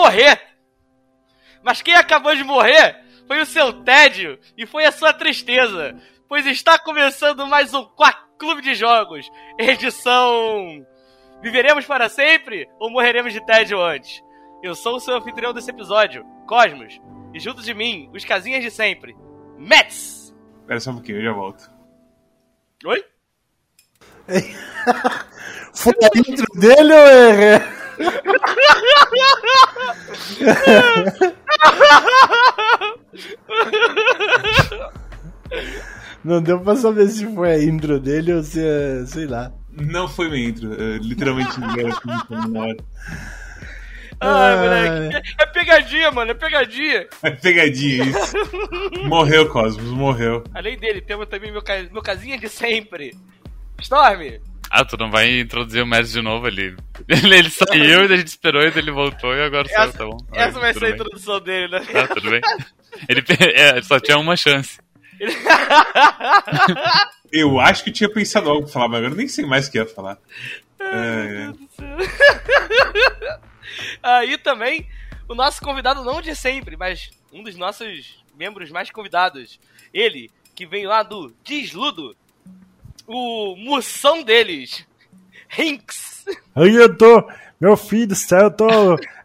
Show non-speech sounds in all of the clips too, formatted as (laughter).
morrer. Mas quem acabou de morrer foi o seu tédio e foi a sua tristeza. Pois está começando mais um Quack Clube de Jogos, edição. Viveremos para sempre ou morreremos de tédio antes? Eu sou o seu anfitrião desse episódio, Cosmos, e junto de mim, os casinhas de sempre, Mets! Espera só um pouquinho, eu já volto. Oi? (laughs) Foi a intro dele ou é? Não deu pra saber se foi a intro dele ou se é, sei lá. Não foi minha intro, eu literalmente na hora. Ai, Ai. moleque. É pegadinha, mano, é pegadinha. É pegadinha isso. Morreu, Cosmos, morreu. Além dele, temos também meu, meu casinha de sempre. Storm! Ah, tu não vai introduzir o Mads de novo ali. (laughs) Ele, ele saiu, daí a gente esperou, e daí ele voltou e agora saiu, tá bom. essa vai ser a introdução dele, né? Tá, tudo bem. Ele (laughs) é, só tinha uma chance. (laughs) Eu acho que eu tinha pensado algo pra falar, mas agora eu nem sei mais o que ia falar. É, é. Aí também, o nosso convidado não de sempre, mas um dos nossos membros mais convidados. Ele, que vem lá do Desludo, o moção deles, Hinks. Aí eu tô, meu filho do céu, eu tô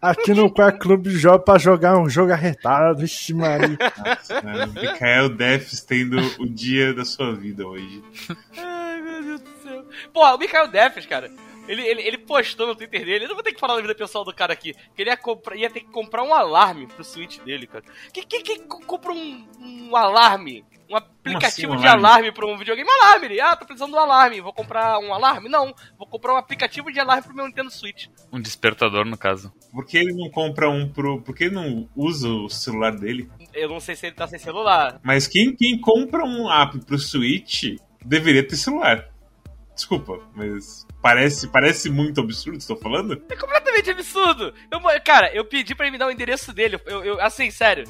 aqui no Quarto Clube de Jogos pra jogar um jogo arretado. Vixe, Maria. Nossa? Mikael Defs tendo o dia da sua vida hoje. Ai, meu Deus do céu. Pô, o Mikael Defes, cara, ele, ele, ele postou no Twitter dele, eu não vou ter que falar da vida pessoal do cara aqui, que ele ia, comprar, ia ter que comprar um alarme pro Switch dele, cara. Quem que, que compra um, um alarme? Um aplicativo assim, um de alarme? alarme pra um videogame? Alarme. Ele, ah, tô precisando de um alarme. Vou comprar um alarme? Não. Vou comprar um aplicativo de alarme pro meu Nintendo Switch. Um despertador, no caso. Por que ele não compra um pro. Por que ele não usa o celular dele? Eu não sei se ele tá sem celular. Mas quem, quem compra um app pro Switch deveria ter celular. Desculpa, mas parece, parece muito absurdo, estou falando? É completamente absurdo. Eu, cara, eu pedi pra ele me dar o endereço dele. Eu, eu assim, sério.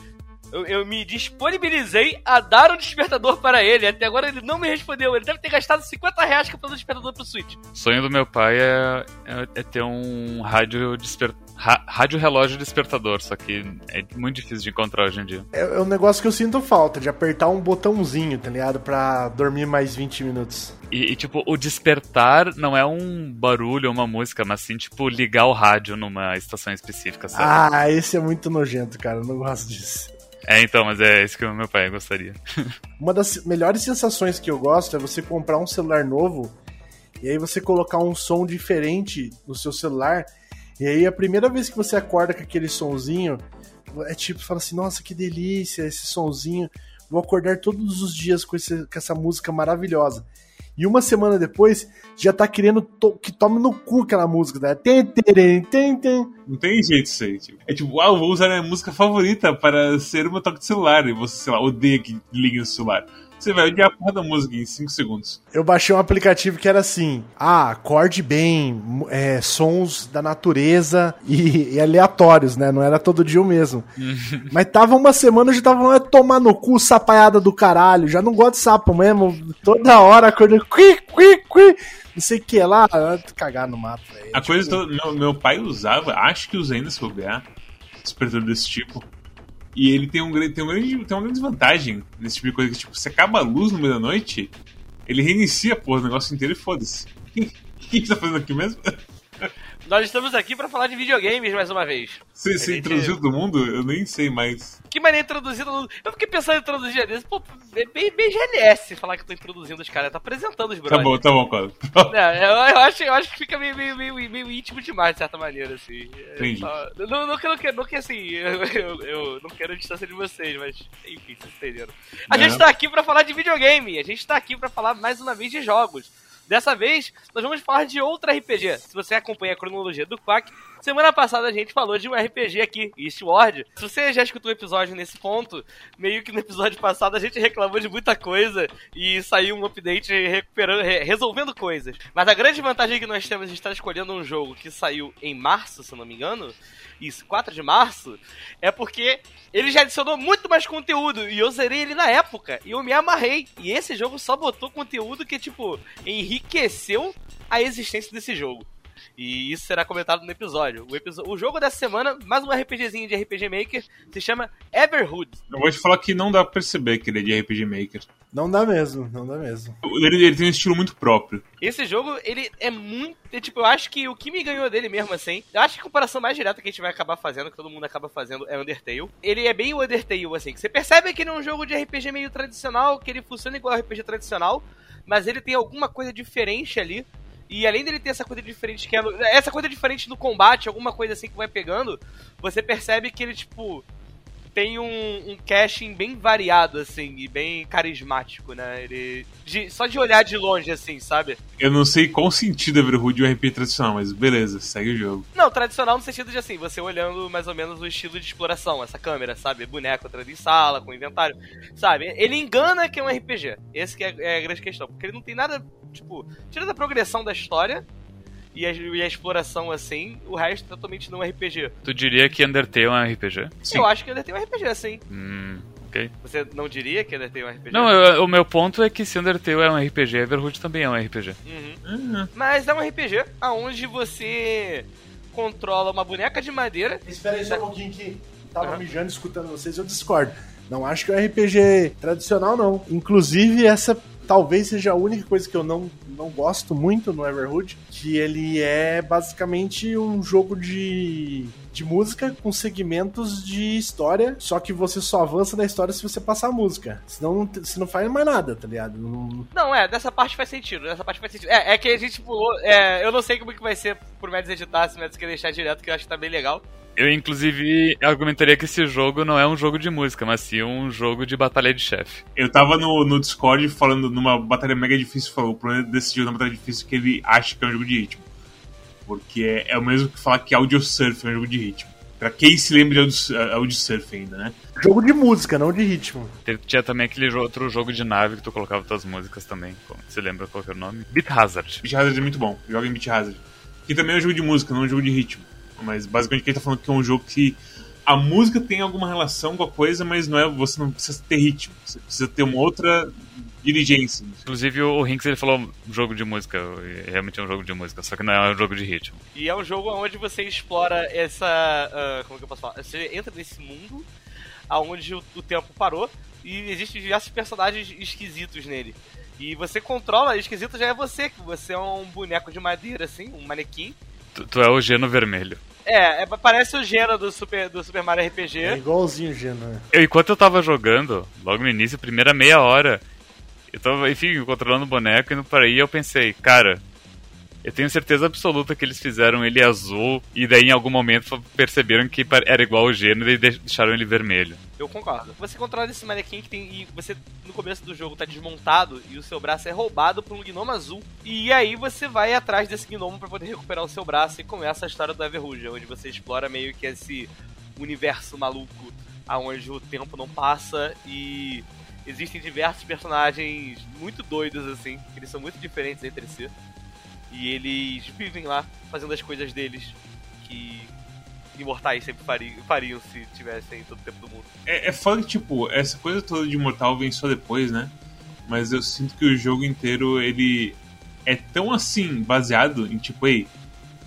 Eu, eu me disponibilizei a dar um despertador para ele. Até agora ele não me respondeu. Ele deve ter gastado 50 reais comprando um despertador pro Switch. O sonho do meu pai é, é, é ter um rádio desper... ra- rádio relógio despertador, só que é muito difícil de encontrar hoje em dia. É, é um negócio que eu sinto falta, de apertar um botãozinho, tá ligado? Pra dormir mais 20 minutos. E, e, tipo, o despertar não é um barulho ou uma música, mas sim, tipo, ligar o rádio numa estação específica, sabe? Ah, esse é muito nojento, cara. Eu não gosto disso. É, então, mas é isso que o meu pai gostaria. (laughs) Uma das melhores sensações que eu gosto é você comprar um celular novo e aí você colocar um som diferente no seu celular. E aí a primeira vez que você acorda com aquele sonzinho, é tipo, fala assim, nossa, que delícia esse sonzinho. Vou acordar todos os dias com, esse- com essa música maravilhosa. E uma semana depois, já tá querendo to- que tome no cu aquela música, né? Tem, tem, tem, tem. Não tem jeito isso aí. Tipo. É tipo, ah, vou usar a minha música favorita para ser uma toque de celular. E você, sei lá, odeia que ligue no celular. Você vai odiar a porra da música em 5 segundos. Eu baixei um aplicativo que era assim: ah, acorde bem, é, sons da natureza e, e aleatórios, né? Não era todo dia o mesmo. Mas tava uma semana, eu já tava lá tomar no cu, sapaiada do caralho. Já não gosto de sapo mesmo. Toda hora acordando, qui, qui, qui. Não sei o que lá, cagar no mato, velho. A Tipo, coisa toda. Meu, meu pai usava, acho que usa ainda se bobear, despertador desse tipo. E ele tem, um, tem, um grande, tem uma grande desvantagem nesse tipo de coisa que, tipo, você acaba a luz no meio da noite, ele reinicia a porra, o negócio inteiro e foda-se. (laughs) O que, que você tá fazendo aqui mesmo? Nós estamos aqui pra falar de videogames mais uma vez. Você, você gente- introduziu todo mundo? Eu nem sei mais. Que maneira introduzindo. Eu fiquei pensando em introduzir desse. Pô, é bem, bem GLS falar que eu tô introduzindo os caras. Tá apresentando os Tá brothers. bom, tá bom, Cosmo. É, eu, eu acho, eu acho que fica meio, meio, meio, meio íntimo demais, de certa maneira, assim. É, Entendi. só- Não, não, não, não que assim, (laughs) eu, eu, eu não quero a distância de vocês, mas enfim, vocês entenderam. A Não. gente tá aqui pra falar de videogame, a gente tá aqui pra falar mais uma vez de jogos. Dessa vez, nós vamos falar de outro RPG. Se você acompanha a cronologia do Quack, semana passada a gente falou de um RPG aqui, Eastward. Se você já escutou o episódio nesse ponto, meio que no episódio passado a gente reclamou de muita coisa e saiu um update recuperando, re- resolvendo coisas. Mas a grande vantagem que nós temos de estar escolhendo um jogo que saiu em março, se não me engano, isso, 4 de março, é porque ele já adicionou muito mais conteúdo e eu zerei ele na época e eu me amarrei. E esse jogo só botou conteúdo que, tipo, enriqueceu a existência desse jogo. E isso será comentado no episódio. O, episo- o jogo dessa semana, mais um RPGzinho de RPG Maker, se chama Everhood. Eu vou te falar que não dá pra perceber que ele é de RPG Maker. Não dá mesmo, não dá mesmo. Ele, ele tem um estilo muito próprio. Esse jogo, ele é muito. é, tipo, eu acho que o que me ganhou dele mesmo, assim. Eu acho que a comparação mais direta que a gente vai acabar fazendo, que todo mundo acaba fazendo, é Undertale. Ele é bem o Undertale, assim. Que você percebe que ele é um jogo de RPG meio tradicional, que ele funciona igual ao RPG tradicional, mas ele tem alguma coisa diferente ali. E além dele ter essa coisa diferente que é. Essa coisa diferente no combate, alguma coisa assim que vai pegando, você percebe que ele, tipo. Tem um, um casting bem variado, assim, e bem carismático, né? Ele. de- só de olhar de longe, assim, sabe? Eu não sei qual sentido é um RPG tradicional, mas beleza, segue o jogo. Não, tradicional no sentido de assim, você olhando mais ou menos o estilo de exploração, essa câmera, sabe? Boneco entrando em sala, com inventário, sabe? Ele engana que é um RPG. Esse que é, é a grande questão. Porque ele não tem nada, tipo, tira da progressão da história e a, e a exploração assim, o resto é totalmente não RPG. Tu diria que Undertale é um RPG? Sim. Eu acho que ele tem um RPG, assim. Hum, ok. Você não diria que ele tem um RPG? Não, eu- o meu ponto é que se Undertale é um RPG, Everhood também é um RPG. Uhum. Ah, Mas é um RPG onde você controla uma boneca de madeira. Espera aí só um pouquinho que tava Aham. mijando escutando vocês, eu discordo. Não acho que é um RPG tradicional, não. Inclusive, essa talvez seja a única coisa que eu não, não gosto muito no Everhood, que ele é basicamente um jogo de, de música com segmentos de história, só que você só avança na história se você passar a música. Senão não, você não faz mais nada, tá ligado? Não- Não, é, dessa parte faz sentido, dessa parte faz sentido. É, é que a gente pulou, é, eu não sei como que vai ser por Mads editar, se Mads quer deixar direto, que eu acho que tá bem legal. Eu, inclusive, argumentaria que esse jogo não é um jogo de música, mas sim um jogo de batalha de chefe. Eu tava no, no Discord falando numa batalha mega difícil, falou, o problema desse jogo na batalha difícil é que ele acha que é um jogo de ritmo. Porque é, é o mesmo que falar que Audio Surf é um jogo de ritmo. Pra quem se lembra de Audio, Audio Surf ainda, né? Jogo de música, não de ritmo. Tinha também aquele outro jogo de nave que tu colocava tuas músicas também. Você lembra qual que é o nome? Beat Hazard. Beat Hazard é muito bom, joga em Beat Hazard. Que também é um jogo de música, não é um jogo de ritmo. Mas basicamente quem tá falando que é um jogo que a música tem alguma relação com a coisa, mas não é, você não precisa ter ritmo. Você precisa ter uma outra diligência. Inclusive o Rinks ele falou jogo de música, realmente é um jogo de música, só que não é um jogo de ritmo. E é um jogo onde você explora essa. ah, como que eu posso falar? Você entra nesse mundo aonde o, o tempo parou e existem diversos personagens esquisitos nele. E você controla, esquisito já é você, que você é um boneco de madeira, assim, um manequim. Tu, tu é o Geno Vermelho. É, é- parece o gênero do Super, do Super Mario RPG. É igualzinho o Geno, né? Eu, enquanto eu tava jogando, logo no início, primeira meia hora, eu tava, enfim, controlando o boneco indo para aí, eu pensei, cara, eu tenho certeza absoluta que eles fizeram ele azul e daí em algum momento perceberam que era igual o gênero e deixaram ele vermelho. Eu concordo. Você controla esse manequim que tem. E você, no começo do jogo, tá desmontado e o seu braço é roubado por um gnomo azul. E aí você vai atrás desse gnomo pra poder (laughs) recuperar o seu braço e começa a história do Everruge, onde você explora meio que esse universo maluco aonde o tempo não passa e existem diversos personagens muito doidos assim, que eles são muito diferentes entre si. E eles vivem lá fazendo as coisas deles que imortais sempre fariam, fariam se tivessem todo o tempo do mundo. É, é foda que, tipo, essa coisa toda de Imortal vem só depois, né? Mas eu sinto que o jogo inteiro, ele é tão assim, baseado em, tipo, ei,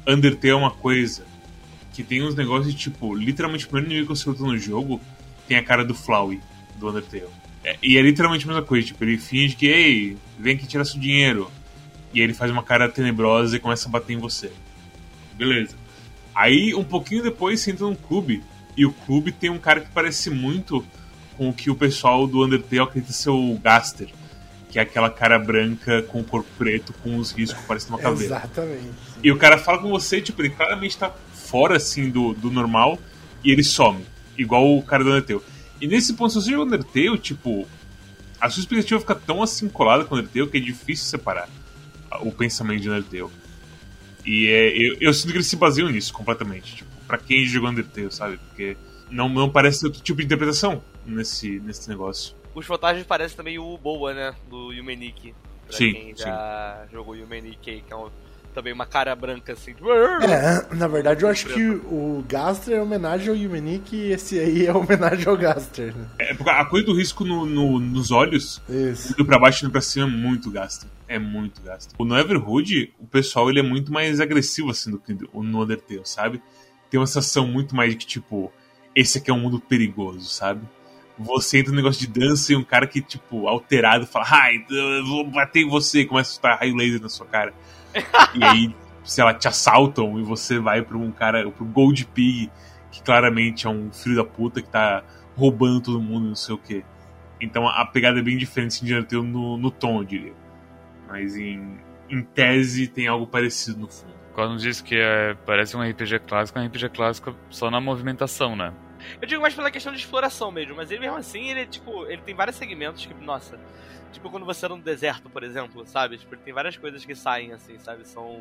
Undertale é uma coisa que tem uns negócios tipo, literalmente o primeiro inimigo que você luta no jogo tem a cara do Flowey, do Undertale. É, e é literalmente a mesma coisa, tipo, ele finge que, ei, vem aqui tirar seu dinheiro. E aí ele faz uma cara tenebrosa e começa a bater em você. Beleza. Aí, um pouquinho depois, você entra num clube. E o clube tem um cara que parece muito com o que o pessoal do Undertale acredita ser o Gaster. Que é aquela cara branca com o corpo preto, com os riscos parecendo uma caveira. Exatamente. E o cara fala com você, tipo, ele claramente tá fora, assim, do, do normal. E ele some. Igual o cara do Undertale. E nesse ponto, se você joga Undertale, tipo... A sua expectativa fica tão assim colada com Undertale que é difícil separar o pensamento de Undertale. E é, eu, eu sinto que eles se baseiam nisso completamente. Tipo, pra quem jogou Undertale, sabe? Porque não, não parece outro tipo de interpretação nesse, nesse negócio. Os fantasmas parecem também o Boa, né? Do Yumeniki. Pra Sim, quem já jogou Yumeniki, que é um também, uma cara branca assim. É, na verdade eu acho que o Gaster é homenagem ao Yumenik e esse aí é homenagem ao Gaster. Né? É, porque a coisa do risco no, no- nos olhos, Isso. indo pra baixo e indo pra cima, é muito gasto. É muito gasto. No Everhood, o pessoal ele é muito mais agressivo assim do que no Undertale, sabe? Tem uma sensação muito mais de que, tipo, esse aqui é um mundo perigoso, sabe? Você entra no negócio de dança e um cara que, tipo, alterado, fala, ai, eu vou bater em você, e começa a soltar raio laser na sua cara. E aí, sei lá, te assaltam e você vai pra um cara, pro Gold Pig, que claramente é um filho da puta que tá roubando todo mundo, não sei o quê. Então a pegada é bem diferente assim, de no, no tom, eu diria. Mas em, em tese tem algo parecido no fundo. Quando diz que é, parece um RPG clássico, é um RPG clássico só na movimentação, né? Eu digo mais pela questão de exploração mesmo, mas ele mesmo assim, ele, tipo, ele tem vários segmentos que, nossa, tipo quando você era no deserto, por exemplo, sabe? Tipo, tem várias coisas que saem, assim, sabe? São.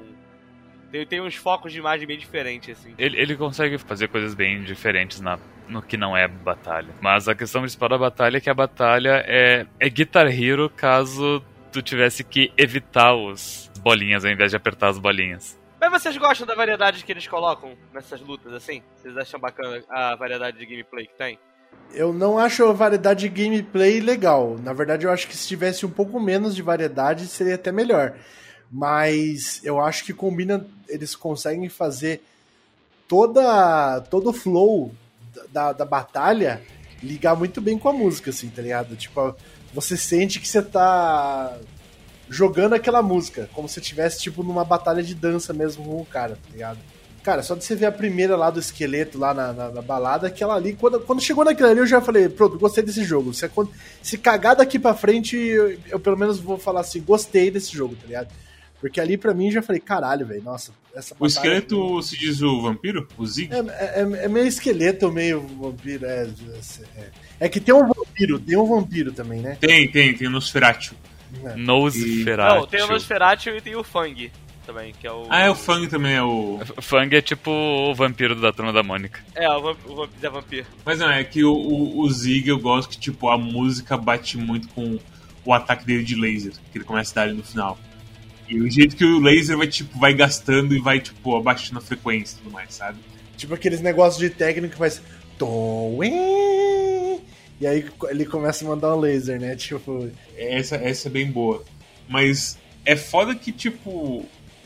Tem, tem uns focos de imagem bem diferentes, assim. Ele, ele consegue fazer coisas bem diferentes na, no que não é batalha. Mas a questão principal da batalha é que a batalha é, é Guitar Hero caso tu tivesse que evitar os bolinhas ao invés de apertar as bolinhas. Mas vocês gostam da variedade que eles colocam nessas lutas, assim? Vocês acham bacana a variedade de gameplay que tem? Eu não acho a variedade de gameplay legal. Na verdade, eu acho que se tivesse um pouco menos de variedade, seria até melhor. Mas eu acho que combina, eles conseguem fazer toda todo o flow da, da batalha ligar muito bem com a música, assim, tá ligado? Tipo, você sente que você tá jogando aquela música, como se estivesse, tipo, numa batalha de dança mesmo com o cara, tá ligado? Cara, só de você ver a primeira lá do esqueleto lá na, na, na balada, aquela ali, quando, quando chegou naquela ali, eu já falei, pronto, gostei desse jogo. Se, se cagar daqui pra frente, eu, eu pelo menos vou falar assim, gostei desse jogo, tá ligado? Porque ali pra mim já falei, caralho, velho, nossa, essa O esqueleto se diz o vampiro? O Zig? É, é, é meio esqueleto, meio vampiro, é, é. É que tem um vampiro, tem um vampiro também, né? Tem, tem, tem o Nosferatu. É. Nosferatu. Não, tem o Nosferatu e tem o Fang também, que é o. Ah, é o Fang também, é o. Fang é tipo o vampiro da turma da Mônica. É, o, vamp, o vamp, Zé Vampiro. Mas não, é que o, o, o Zig eu gosto que, tipo, a música bate muito com o ataque dele de laser, que ele começa a dar ali no final. E o jeito que o laser vai, tipo, vai gastando e vai, tipo, abaixando a frequência e tudo mais, sabe? Tipo aqueles negócios de técnica que faz. E aí ele começa a mandar um laser, né? Tipo. Essa, essa é bem boa. Mas é foda que, tipo.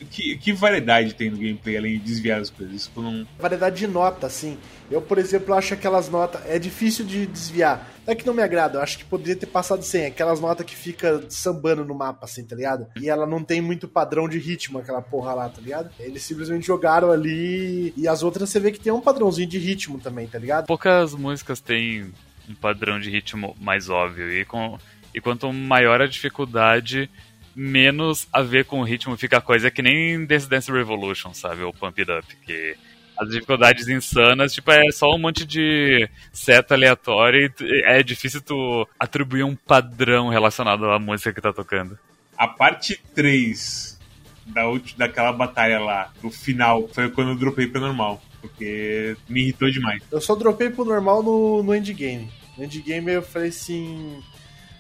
Que, que variedade tem no gameplay além de desviar as coisas? Eu não. Variedade de nota, assim. Eu, por exemplo, acho aquelas notas. É difícil de desviar. Não é que não me agrada, eu acho que poderia ter passado sem. Aquelas notas que fica sambando no mapa, assim, tá ligado? E ela não tem muito padrão de ritmo, aquela porra lá, tá ligado? Eles simplesmente jogaram ali. E as outras você vê que tem um padrãozinho de ritmo também, tá ligado? Poucas músicas têm um padrão de ritmo mais óbvio. E, com, e quanto maior a dificuldade, menos a ver com o ritmo fica a coisa. É que nem Dance Dance Revolution, sabe? Ou Pump It Up, que as dificuldades insanas, tipo, é só um monte de seta aleatória e é difícil tu atribuir um padrão relacionado à música que tá tocando. A parte 3 da ulti- daquela batalha lá, no final, foi quando eu dropei pra normal. Porque me irritou demais. Eu só dropei pro normal no, no endgame. No endgame eu falei assim.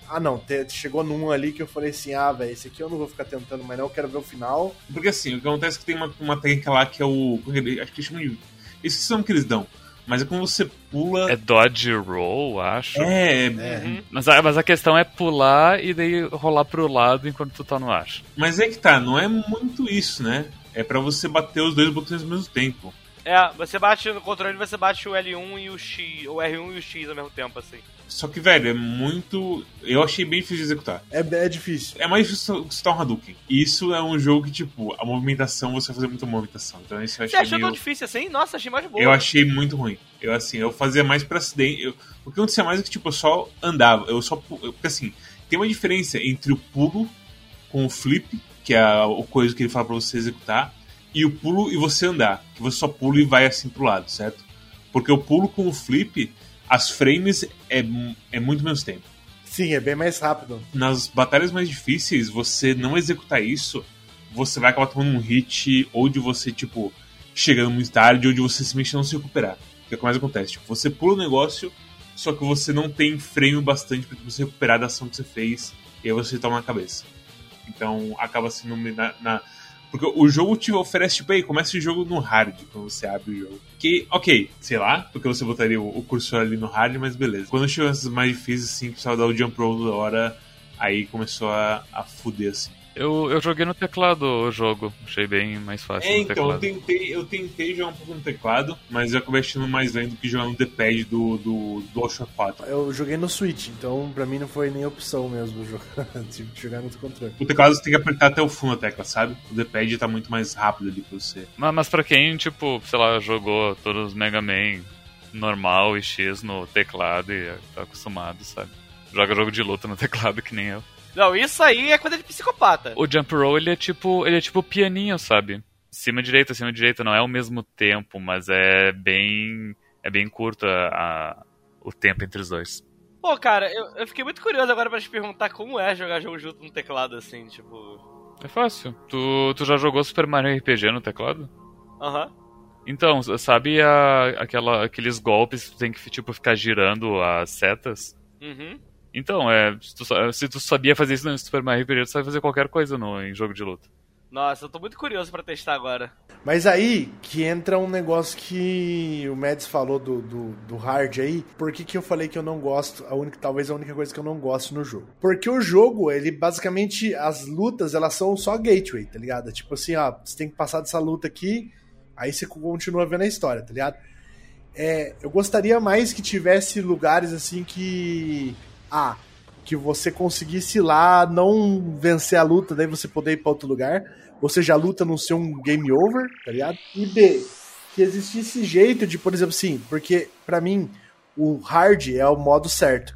Ah não, te- chegou num ali que eu falei assim, ah, velho, esse aqui eu não vou ficar tentando mais não, eu quero ver o final. Porque assim, o que acontece é que tem uma, uma técnica lá que é o. Acho que chama de. Esqueci o nome que eles dão. Mas é quando você pula. É dodge roll, acho. É, Uhum. Mas, a, mas a questão é pular e daí rolar pro lado enquanto tu tá no ar. mas é que tá, não é muito isso, né? É pra você bater os dois botões ao mesmo tempo. É, você bate no controle, você bate o L1 e o X, o R1 e o X ao mesmo tempo, assim. Só que, velho, é muito. Eu achei bem difícil de executar. É, é difícil. É mais difícil você um Hadouken. Isso é um jogo que, tipo, a movimentação, você vai fazer muita movimentação. Então isso eu Você achei achou meio... tão difícil assim? Nossa, achei mais boa. Eu achei muito ruim. Eu, assim, eu fazia mais pra acidente. Eu... O que acontecia mais é que, tipo, eu só andava. Eu só. Porque, assim, tem uma diferença entre o pulo com o flip, que é a o coisa que ele fala pra você executar, e o pulo e você andar. Que você só pula e vai assim pro lado, certo? Porque o pulo com o flip, as frames é, é muito menos tempo. Sim, é bem mais rápido. Nas batalhas mais difíceis, você não executar isso, você vai acabar tomando um hit, ou de você, tipo, chegando muito tarde, ou de você simplesmente não se recuperar. Que é o que mais acontece. Tipo, você pula o negócio, só que você não tem frame bastante pra você recuperar da ação que você fez, e aí você toma na cabeça. Então acaba sendo. Na, na- Porque o jogo te oferece, tipo, aí, começa o jogo no hard, quando você abre o jogo. Que, ok, sei lá, porque você botaria o, cursor ali no hard, mas beleza. Quando chegou essas mais difíceis, assim, precisava dar o jump roll toda hora, aí começou a, a fuder, assim. Eu, eu joguei no teclado o jogo, achei bem mais fácil é, no então, teclado. eu tentei, eu tentei jogar um pouco no teclado, mas eu acabei achando mais lento que jogar no D-pad do, do DualShock 4. Eu joguei no Switch, então pra mim não foi nem opção mesmo (laughs) jogar, tive que jogar no controle. O teclado você tem que apertar até o fundo da tecla, sabe? O D-pad tá muito mais rápido ali pra você. Mas, mas pra quem, tipo, sei lá, jogou todos os Mega Man normal e X no teclado e tá acostumado, sabe? Joga jogo de luta no teclado que nem eu. Não, isso aí é coisa de psicopata. O jump roll, ele é tipo, ele é tipo pianinho, sabe? Cima direita, cima direita, não é ao mesmo tempo, mas é bem é bem curto a, a o tempo entre os dois. Pô, cara, eu, eu fiquei muito curioso agora pra te perguntar como é jogar jogo junto no teclado assim, tipo. É fácil. Tu, tu já jogou Super Mario RPG no teclado? Aham. Uhum. Então, sabe a, aquela, aqueles golpes que tu tem que tipo, ficar girando as setas? Uhum. Então, é, se tu, se tu, sabia fazer isso no Super Mario RPG, tu sabe fazer qualquer coisa no, em jogo de luta. Nossa, eu tô muito curioso para testar agora. Mas aí que entra um negócio que o Mads falou do, do, do, hard aí. Por que, que eu falei que eu não gosto? A única, talvez a única coisa que eu não gosto no jogo. Porque o jogo, ele basicamente, as lutas, elas são só gateway, tá ligado? Tipo assim, ó, você tem que passar dessa luta aqui, aí você continua vendo a história, tá ligado? É, eu gostaria mais que tivesse lugares assim que a. Que você conseguisse lá, não vencer a luta, daí você poder ir pra outro lugar. Ou seja, a luta não ser um game over, tá ligado? E B, que existisse jeito de, por exemplo, sim, porque para mim o hard é o modo certo.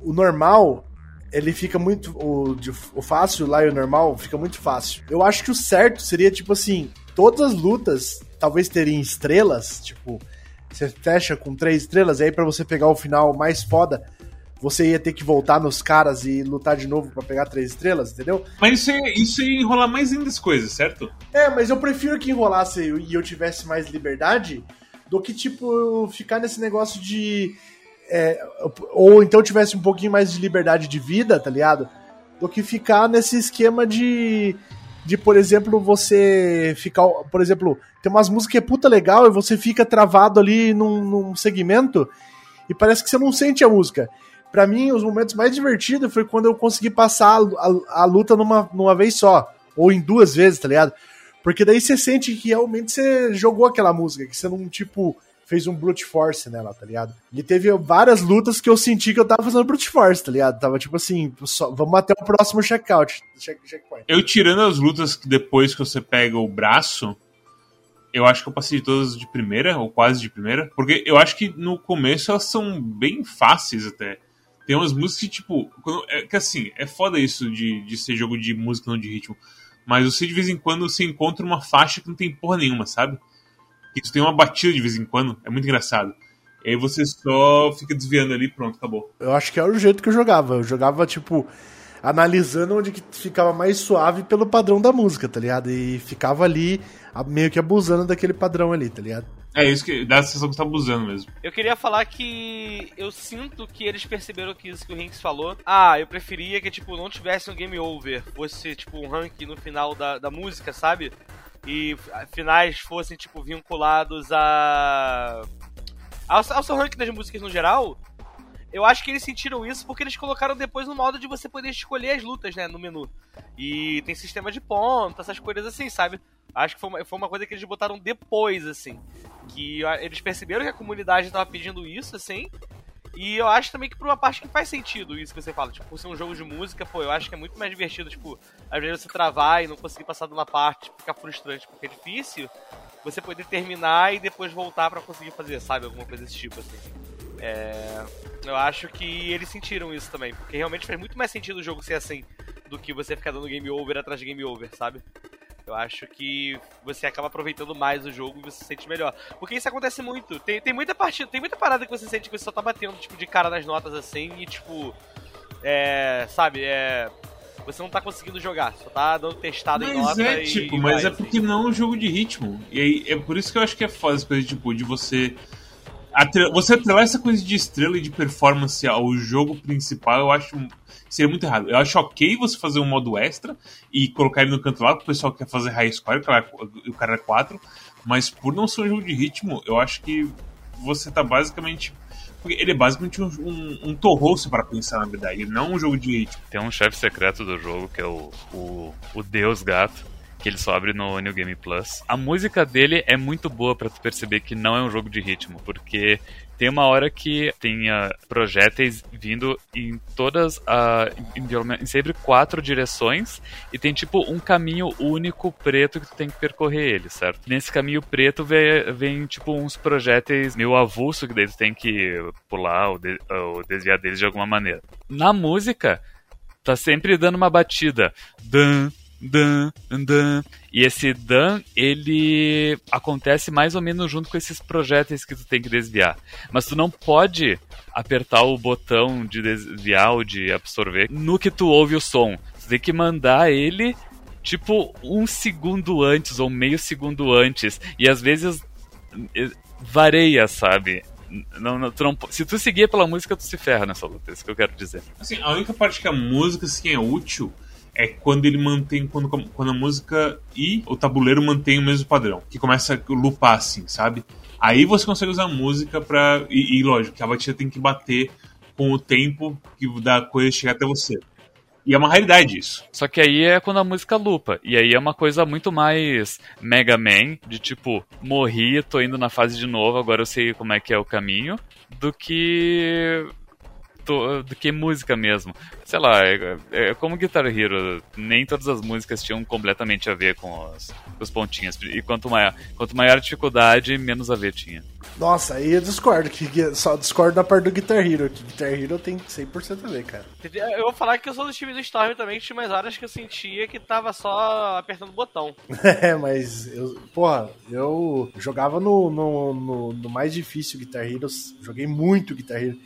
O normal, ele fica muito. O, o fácil lá e o normal fica muito fácil. Eu acho que o certo seria, tipo assim, todas as lutas talvez terem estrelas, tipo, você fecha com três estrelas, e aí para você pegar o final mais foda, você ia ter que voltar nos caras e lutar de novo para pegar três estrelas, entendeu? Mas isso ia, isso ia enrolar mais ainda as coisas, certo? É, mas eu prefiro que enrolasse e eu tivesse mais liberdade do que, tipo, ficar nesse negócio de. É, ou então tivesse um pouquinho mais de liberdade de vida, tá ligado? Do que ficar nesse esquema de. De, por exemplo, você ficar. Por exemplo, tem umas músicas que é puta legal e você fica travado ali num, num segmento e parece que você não sente a música para mim, os momentos mais divertidos foi quando eu consegui passar a, a, a, luta numa, numa vez só. Ou em duas vezes, tá ligado? Porque daí você sente que realmente você jogou aquela música, que você não, tipo, fez um brute force nela, tá ligado? E teve várias lutas que eu senti que eu tava fazendo brute force, tá ligado? Tava tipo assim, só, vamos até o próximo checkout. Check, checkpoint. Eu tirando as lutas que depois que você pega o braço, eu acho que eu passei de todas de primeira, ou quase de primeira, porque eu acho que no começo elas são bem fáceis até. Tem umas músicas que, tipo. Quando, é, que assim, é foda isso de, de ser jogo de música, não de ritmo. Mas você de vez em quando você encontra uma faixa que não tem porra nenhuma, sabe? Que tu tem uma batida de vez em quando. É muito engraçado. E aí você só fica desviando ali pronto, acabou. Eu acho que era o jeito que eu jogava. Eu jogava, tipo, analisando onde que ficava mais suave pelo padrão da música, tá ligado? E ficava ali meio que abusando daquele padrão ali, tá ligado? É isso que dá a sensação que você tá abusando mesmo. Eu queria falar que eu sinto que eles perceberam que isso que o Rinks falou. Ah, eu preferia que, tipo, não tivesse um game over, fosse, tipo, um rank no final da, da música, sabe? E finais fossem, tipo, vinculados a. Ao, ao seu rank das músicas no geral. Eu acho que eles sentiram isso porque eles colocaram depois no modo de você poder escolher as lutas, né, no menu. E tem sistema de ponto, essas coisas assim, sabe? Acho que foi uma, foi uma coisa que eles botaram depois, assim. Que eles perceberam que a comunidade estava pedindo isso, assim. E eu acho também que por uma parte que faz sentido isso que você fala. Tipo, por ser um jogo de música, pô, eu acho que é muito mais divertido, tipo, às vezes você travar e não conseguir passar de uma parte, tipo, ficar frustrante porque é difícil. Você poder terminar e depois voltar para conseguir fazer, sabe? Alguma coisa desse tipo, assim. É... Eu acho que eles sentiram isso também, porque realmente faz muito mais sentido o jogo ser assim do que você ficar dando game over atrás de game over, sabe? Eu acho que você acaba aproveitando mais o jogo e você se sente melhor. Porque isso acontece muito. Tem, tem muita partida, tem muita parada que você sente que você só tá batendo, tipo, de cara nas notas assim e tipo. É. Sabe, é. Você não tá conseguindo jogar, só tá dando testado mas em nota é, tipo, mas vai, é porque assim. não é um jogo de ritmo. E aí, é por isso que eu acho que é foda essa coisa, tipo, de você você atrelar essa coisa de estrela e de performance ao jogo principal, eu acho seria muito errado. Eu acho ok você fazer um modo extra e colocar ele no canto lá, pro pessoal que quer fazer high score, o cara é 4, mas por não ser um jogo de ritmo, eu acho que você tá basicamente porque ele é basicamente um, um, um torroço para pensar, na verdade. Ele não é um jogo de ritmo. Tem um chefe secreto do jogo, que é o, o, o Deus Gato, que ele só abre no New Game Plus. A música dele é muito boa para tu perceber que não é um jogo de ritmo, porque tem uma hora que tem uh, projéteis vindo em todas, uh, em, em, sempre quatro direções, e tem tipo um caminho único preto que tu tem que percorrer ele, certo? Nesse caminho preto vem, vem tipo uns projéteis meio avulso que daí tu tem que pular ou, de, ou desviar deles de alguma maneira. Na música, tá sempre dando uma batida. Dan, dan, dan. E esse dan, ele acontece mais ou menos junto com esses projéteis que tu tem que desviar. Mas tu não pode apertar o botão de desviar ou de absorver no que tu ouve o som. Tu tem que mandar ele tipo um segundo antes ou meio segundo antes. E às vezes eh, varia, sabe? Não, não, tu não, se tu seguir pela música, tu se ferra nessa luta. É isso que eu quero dizer. Assim, a única parte que a música assim, é útil é quando ele mantém, quando, quando a música e o tabuleiro mantém o mesmo padrão, que começa a lupar assim, sabe? Aí você consegue usar a música pra. E, e lógico, que a batida tem que bater com o tempo que da coisa chegar até você. E é uma raridade isso. Só que aí é quando a música lupa. E aí é uma coisa muito mais Mega Man, de tipo, morri, tô indo na fase de novo, agora eu sei como é que é o caminho, do que do que música mesmo. Sei lá, é, é, como Guitar Hero, nem todas as músicas tinham completamente a ver com os, os pontinhos. E quanto maior, quanto maior a dificuldade, menos a ver tinha. Nossa, aí eu discordo, que só discordo da parte do Guitar Hero, que Guitar Hero tem 100% a ver, cara. Eu vou falar que eu sou do time do Storm também, que tinha umas áreas que eu sentia que tava só apertando o botão. (laughs) é, mas, eu, porra, eu jogava no, no, no, no mais difícil Guitar Hero, joguei muito Guitar Hero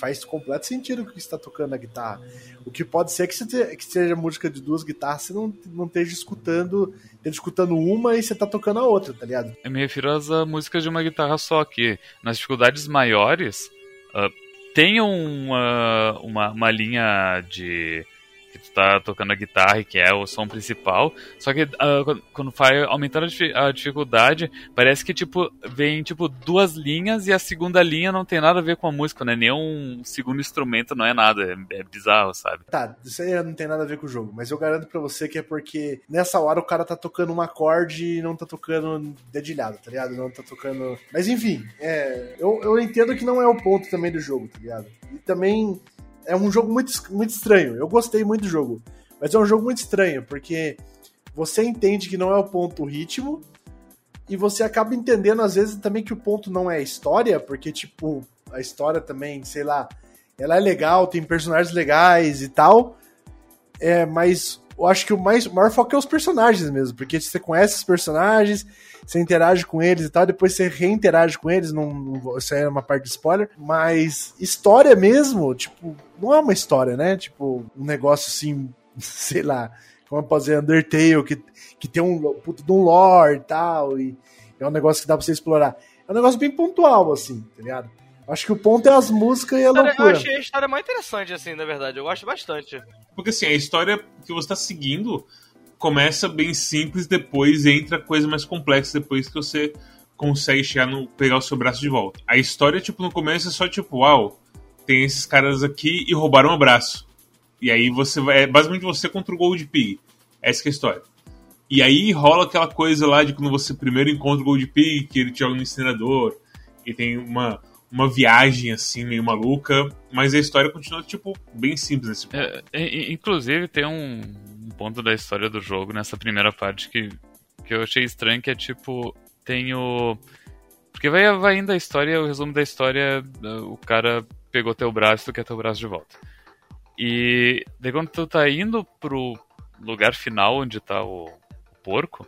faz completo sentido que você está tocando na guitarra. O que pode ser que, te, que seja música de duas guitarras, você não, não esteja escutando, esteja escutando uma e você tá tocando a outra, tá ligado? Eu me refiro às uh, músicas de uma guitarra só, que nas dificuldades maiores uh, tem um, uh, uma, uma linha de que tu tá tocando a guitarra, que é o som principal. Só que uh, quando vai aumentando a dificuldade, parece que tipo vem tipo duas linhas e a segunda linha não tem nada a ver com a música, né? Nem um segundo instrumento, não é nada, é, é bizarro, sabe? Tá, isso aí não tem nada a ver com o jogo, mas eu garanto para você que é porque nessa hora o cara tá tocando um acorde e não tá tocando dedilhado, tá ligado? Não tá tocando. Mas enfim, é, eu, eu entendo que não é o ponto também do jogo, tá ligado? E também é um jogo muito, muito estranho. Eu gostei muito do jogo. Mas é um jogo muito estranho, porque você entende que não é o ponto o ritmo, e você acaba entendendo às vezes também que o ponto não é a história, porque, tipo, a história também, sei lá, ela é legal, tem personagens legais e tal. É, mas eu acho que o, mais, o maior foco é os personagens mesmo, porque você conhece os personagens, você interage com eles e tal, depois você reinterage com eles, não, não, isso aí é uma parte de spoiler, mas história mesmo, tipo, não é uma história, né? Tipo, um negócio assim, (laughs) sei lá, como eu posso dizer, Undertale, que, que tem um puto de um lore e tal, e é um negócio que dá pra você explorar. É um negócio bem pontual, assim, tá ligado? Acho que o ponto é as músicas e a loucura. Eu achei a história mais interessante, assim, na verdade. Eu gosto bastante. Porque, assim, a história que você tá seguindo começa bem simples, depois entra coisa mais complexa, depois que você consegue chegar no pegar o seu braço de volta. A história, tipo, no começo é só tipo, uau, tem esses caras aqui e roubaram um abraço. E aí você vai. É basicamente você contra o Gold Pig. Essa é a história. E aí rola aquela coisa lá de quando você primeiro encontra o Gold Pig, que ele te joga no incinerador, e tem uma, uma viagem assim meio maluca, mas a história continua tipo bem simples nesse ponto. É, inclusive tem um, ponto da história do jogo nessa primeira parte que, que eu achei estranho, que é tipo, tem o. Porque vai, vai indo a história, o resumo da história, o cara pegou teu braço tu quer teu braço de volta. E daí quando tu tá indo pro lugar final onde tá o, o porco,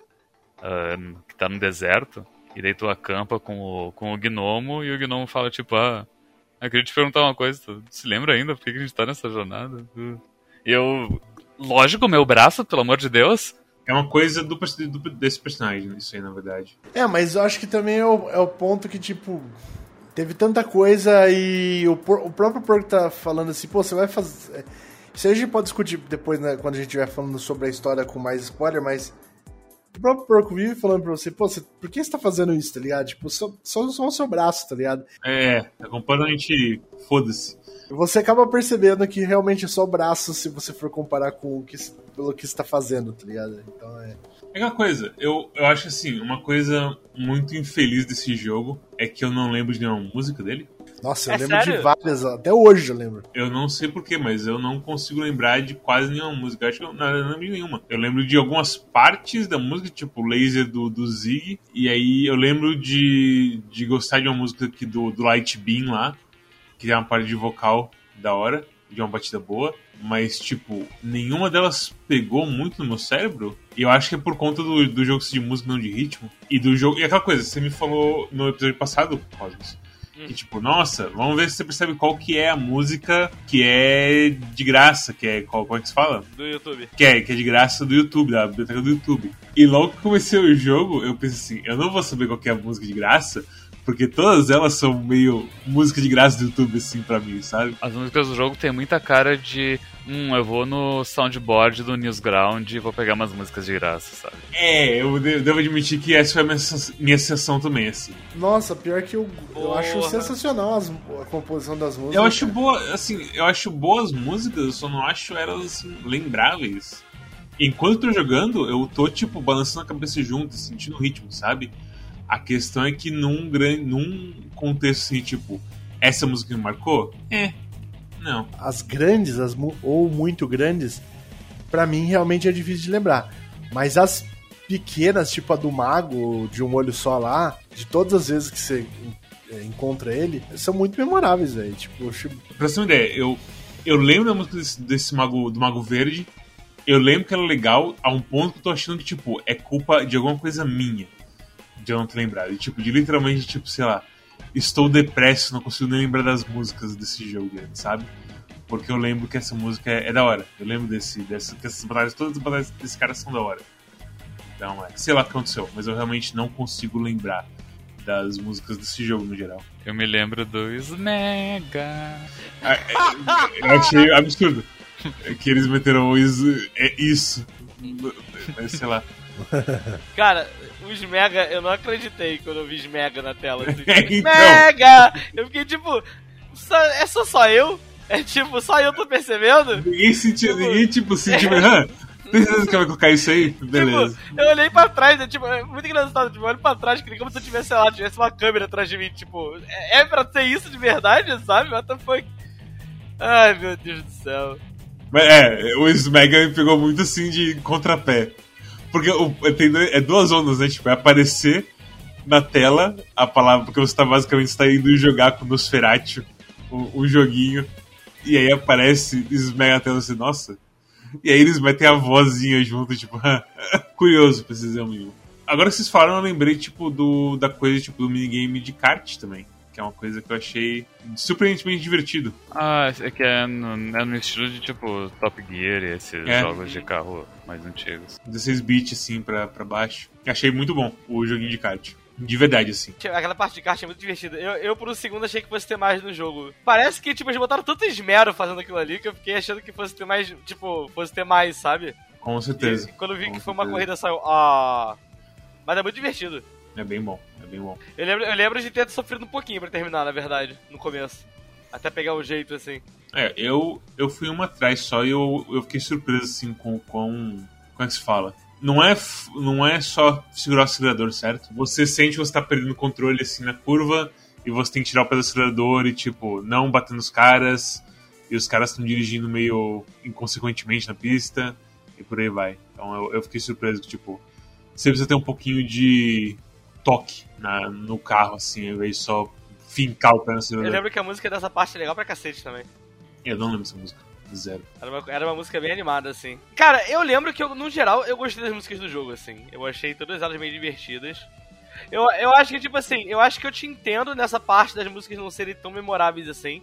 uh, que tá no deserto, e daí tu acampa com o, com o gnomo, e o gnomo fala tipo, ah, eu queria te perguntar uma coisa, tu se lembra ainda por que a gente tá nessa jornada? E eu lógico, meu braço, pelo amor de Deus. É uma coisa do, do, desse personagem, isso aí, na verdade. É, mas eu acho que também é o, é o ponto que, tipo. teve tanta coisa e o, o próprio Porco tá falando assim, pô, você vai fazer. Isso aí a gente pode discutir depois, né, quando a gente estiver falando sobre a história com mais spoiler, mas o próprio Porco vive falando pra você, pô, você, por que você tá fazendo isso, tá ligado? Tipo, só, só, só o seu braço, tá ligado? É, é completamente. Foda-se. Você acaba percebendo que realmente é só o braço se você for comparar com o que, pelo que você tá fazendo, tá ligado? Então é. É aquela coisa, eu, eu acho assim, uma coisa muito infeliz desse jogo é que eu não lembro de nenhuma música dele. Nossa, eu É lembro de sério? várias, até hoje eu lembro. Eu não sei porquê, mas eu não consigo lembrar de quase nenhuma música. Eu acho que eu não, eu não lembro de nenhuma. Eu lembro de algumas partes da música, tipo o laser do, do Zig. E aí eu lembro de, de gostar de uma música aqui do, do Light Beam lá, que tem uma parte de vocal da hora, de uma batida boa. Mas, tipo, nenhuma delas pegou muito no meu cérebro. E eu acho que é por conta do, do jogo de música, não de ritmo. E do jogo. E aquela coisa, você me falou no episódio passado, Cosmos. Que tipo, nossa, vamos ver se você percebe qual que é a música que é de graça, que é. Qual, como é que se fala? Do YouTube. Que é, que é de graça do YouTube, da biblioteca do YouTube. E logo que comecei o jogo, eu pensei assim, eu não vou saber qual que é a música de graça, porque todas elas são meio música de graça do YouTube, assim, pra mim, sabe? As músicas do jogo tem muita cara de. Hum, eu vou no soundboard do Newsground e vou pegar umas músicas de graça, sabe? É, eu de- devo admitir que essa foi a minha, sensação também, assim. Nossa, pior que eu, eu acho sensacional as- a composição das músicas. Eu acho boa, assim, eu acho boas músicas, eu só não acho elas assim, lembráveis. Enquanto eu tô jogando, eu tô, tipo, balançando a cabeça junto, sentindo o ritmo, sabe? A questão é que num grande. num contexto assim, tipo, essa música me marcou? É. Não. As grandes, as mu- ou muito grandes, pra mim realmente é difícil de lembrar. Mas as pequenas, tipo a do Mago, de um olho só lá, de todas as vezes que você é, encontra ele, são muito memoráveis, velho. Tipo, eu Pra você ter uma ideia, eu, eu lembro da música desse, desse mago, do Mago Verde, eu lembro que ela é legal a um ponto que eu tô achando que, tipo, é culpa de alguma coisa minha de eu não ter lembrado. E, tipo, de literalmente, tipo, sei lá, estou depresso, não consigo nem lembrar das músicas desse jogo, sabe? Porque eu lembro que essa música é, é da hora. Eu lembro desse, dessa, que essas batalhas, todas as batalhas desse cara são da hora. Então, é, sei lá o que aconteceu, mas eu realmente não consigo lembrar das músicas desse jogo no geral. Eu me lembro do Smega. Ah, é, Eu achei absurdo. É Que eles meteram o is, é isso. Mas sei lá. Cara, os Mega, eu não acreditei quando eu vi os Mega na tela. Assim. (laughs) Então. Mega! Eu fiquei tipo, só- é só só eu? É tipo, só eu tô percebendo? Ninguém sentiu, ninguém tipo sentiu. Hã? Tem certeza que vai colocar isso aí? (laughs) Beleza. Tipo, eu olhei pra trás, é, tipo, é muito engraçado, tipo, eu olho pra trás, que como se eu tivesse, sei lá, tivesse uma câmera atrás de mim, tipo, é, é pra ser isso de verdade, sabe? What the fuck? Ai, meu Deus do céu. Mas é, o Smega me pegou muito assim de contrapé. Porque o, tem, é duas ondas, né? Tipo, é aparecer na tela a palavra, porque você tá basicamente está indo jogar com o Nosferatu, o, o joguinho, e aí aparece Smega na tela assim, nossa. E aí eles metem a vozinha junto, tipo, curioso pra vocês verem. Agora que vocês falaram, eu lembrei, tipo, do, da coisa, tipo, do minigame de kart também. Que é uma coisa que eu achei surpreendentemente divertido. Ah, é que é no, é no estilo de tipo Top Gear e esses É. jogos de carro mais antigos. 16 bits assim pra, pra baixo. Achei muito bom o joguinho de kart. De verdade, assim. Tipo, Aquela parte de kart é muito divertida. Eu, eu, por um segundo, achei que fosse ter mais no jogo. Parece que, tipo, eles botaram tanto esmero fazendo aquilo ali que eu fiquei achando que fosse ter mais, tipo, fosse ter mais, sabe? Com certeza. E quando eu vi Com que foi uma certeza. corrida, saiu, ah... Mas é muito divertido. É bem bom, é bem bom. Eu lembro, eu lembro de ter sofrido um pouquinho pra terminar, na verdade, no começo. Até pegar o jeito, assim. É, eu, eu fui uma atrás só e eu, eu fiquei surpreso assim com com. Como é que se fala? Não é, não é só segurar o acelerador, certo? Você sente que você tá perdendo controle assim na curva e você tem que tirar o pé do acelerador e, tipo, não bater nos caras. E os caras estão dirigindo meio inconsequentemente na pista e por aí vai. Então eu, eu fiquei surpreso que, tipo, você precisa ter um pouquinho de toque na, no carro, assim, ao invés de só fincar o pé no Eu acelerador. lembro que a música dessa parte é legal pra cacete também. Eu não lembro dessa música. Zero. Era uma, era uma música bem animada, assim. Cara, eu lembro que, eu, no geral, eu gostei das músicas do jogo, assim. Eu achei todas elas meio divertidas. Eu, eu acho que, tipo assim, eu acho que eu te entendo nessa parte das músicas não serem tão memoráveis assim,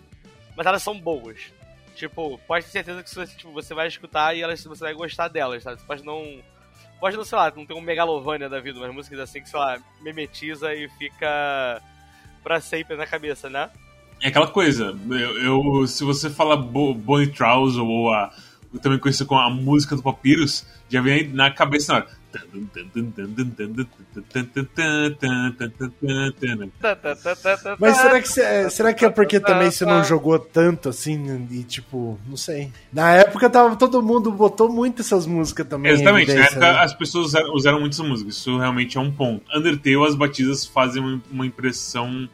mas elas são boas. Tipo, pode ter certeza que você, tipo, você vai escutar e elas, você vai gostar delas, sabe? Você pode não. Pode não, sei lá, não ter um megalovania da vida, umas músicas assim que, sei lá, memetiza e fica pra sempre na cabeça, né? É aquela coisa, eu, eu se você fala Bo, Bonnie Trolls ou a também conhecido como a música do Papyrus, já vem na cabeça na hora. Mas será que, cê- será que é porque também você não jogou tanto assim e tipo, não sei. Na época tava todo mundo botou muito essas músicas também. Exatamente, na época né? as pessoas usaram, usaram muito essa música, isso realmente é um ponto. Undertale, as batidas fazem uma impressão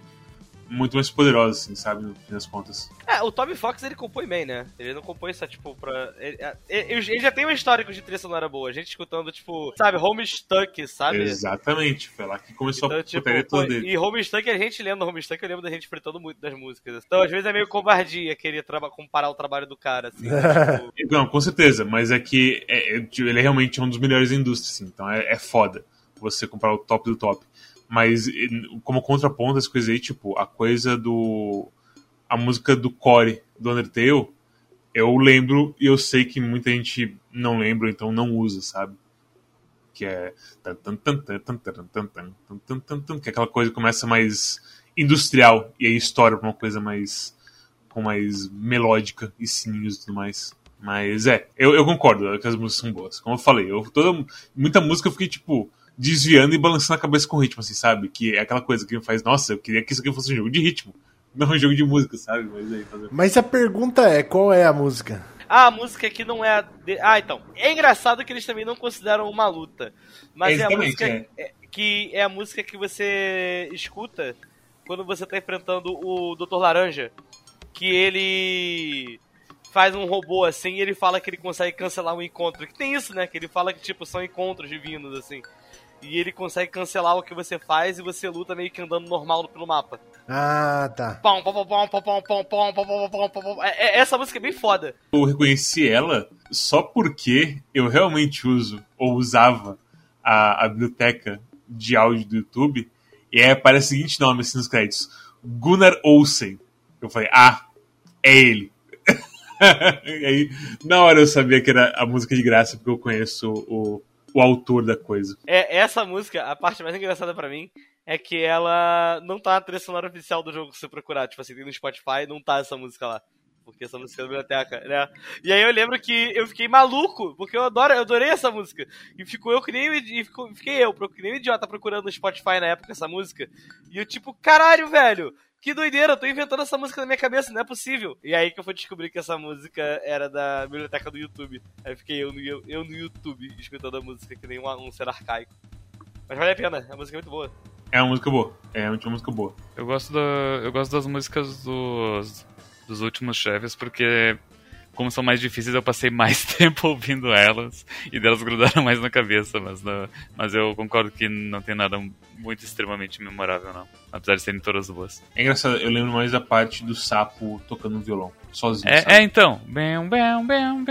muito mais poderosa, assim, sabe, no fim das contas. É, o Tommy Fox ele compõe bem, né? Ele não compõe só, tipo, pra. Ele, ele- ele já tem um histórico de trilha sonora boa. A gente escutando, tipo, sabe, Homestuck, sabe? Exatamente, foi lá que começou Então, a tipo, putaria toda dele. e Homestuck, a gente lendo Homestuck, eu lembro da gente fritando muito das músicas. Então, às vezes é meio covardia querer traba- comparar o trabalho do cara, assim. (laughs) tipo, Não, com certeza, mas é que é- é- tipo, ele é realmente um dos melhores da indústria, assim, então é, é foda você comprar o top do top. Mas como contraponto às coisas aí, tipo, a coisa do. A música do Core do Undertale, eu lembro e eu sei que muita gente não lembra, então não usa, sabe? Que é. Que é aquela coisa que começa mais industrial e aí estoura pra uma coisa mais. com mais melódica e sininhos e tudo mais. Mas é, eu, eu concordo que as músicas são boas. Como eu falei, eu, toda, muita música eu fiquei tipo desviando e balançando a cabeça com ritmo, assim, sabe? Que é aquela coisa que me faz, nossa, eu queria que isso aqui fosse um jogo de ritmo, (laughs) não um jogo de música, sabe? Mas aí, fazer. Mas a pergunta é, qual é a música? Ah, a música aqui não é a. de- Ah, então. É engraçado que eles também não consideram uma luta. Mas é a Exatamente, música é. é- que é a música que você escuta quando você tá enfrentando o Dr. Laranja. Que ele faz um robô assim e ele fala que ele consegue cancelar um encontro. Que tem isso, né? Que ele fala que, tipo, são encontros divinos, assim. E ele consegue cancelar o que você faz e você luta meio que andando normal pelo mapa. Ah, tá. Pom, pom, pom, pom, pom, pom, pom, pom, pom, pom, pom, pom, pom. É- é- Essa música é bem foda. Eu reconheci ela só porque eu realmente uso, ou usava, a, a biblioteca de áudio do YouTube, e aí aparece o seguinte nome assim nos créditos: Gunnar Olsen. Eu falei, ah, é ele. e aí, na hora eu sabia que era a música de graça, porque eu conheço o, o autor da coisa. É, essa música, a parte mais engraçada pra mim é que ela não tá na trilha sonora oficial do jogo se você procurar. Tipo assim, tem no Spotify não tá essa música lá. Porque essa música é da biblioteca, né? E aí eu lembro que eu fiquei maluco, porque eu adoro, eu adorei essa música. E ficou eu que nem e ficou- fiquei eu, que nem um idiota procurando no Spotify na época essa música. E eu, tipo, caralho, velho! Que doideira, eu tô inventando essa música na minha cabeça, não é possível. E aí que eu fui descobrir que essa música era da biblioteca do YouTube. Aí fiquei eu no, eu, eu no YouTube escutando a música que nem um, um ser arcaico. Mas vale a pena, a música é muito boa. É uma música boa. É uma música boa. Eu gosto, da, eu gosto das músicas dos, dos últimos chefes porque, como são mais difíceis, eu passei mais (laughs) tempo ouvindo elas e delas grudaram mais na cabeça. Mas, não- mas eu concordo que não tem nada muito extremamente memorável, não. Apesar de serem todas boas. É engraçado, eu lembro mais da parte do sapo tocando violão, sozinho. É, sabe? é então. Bam, bam, bam,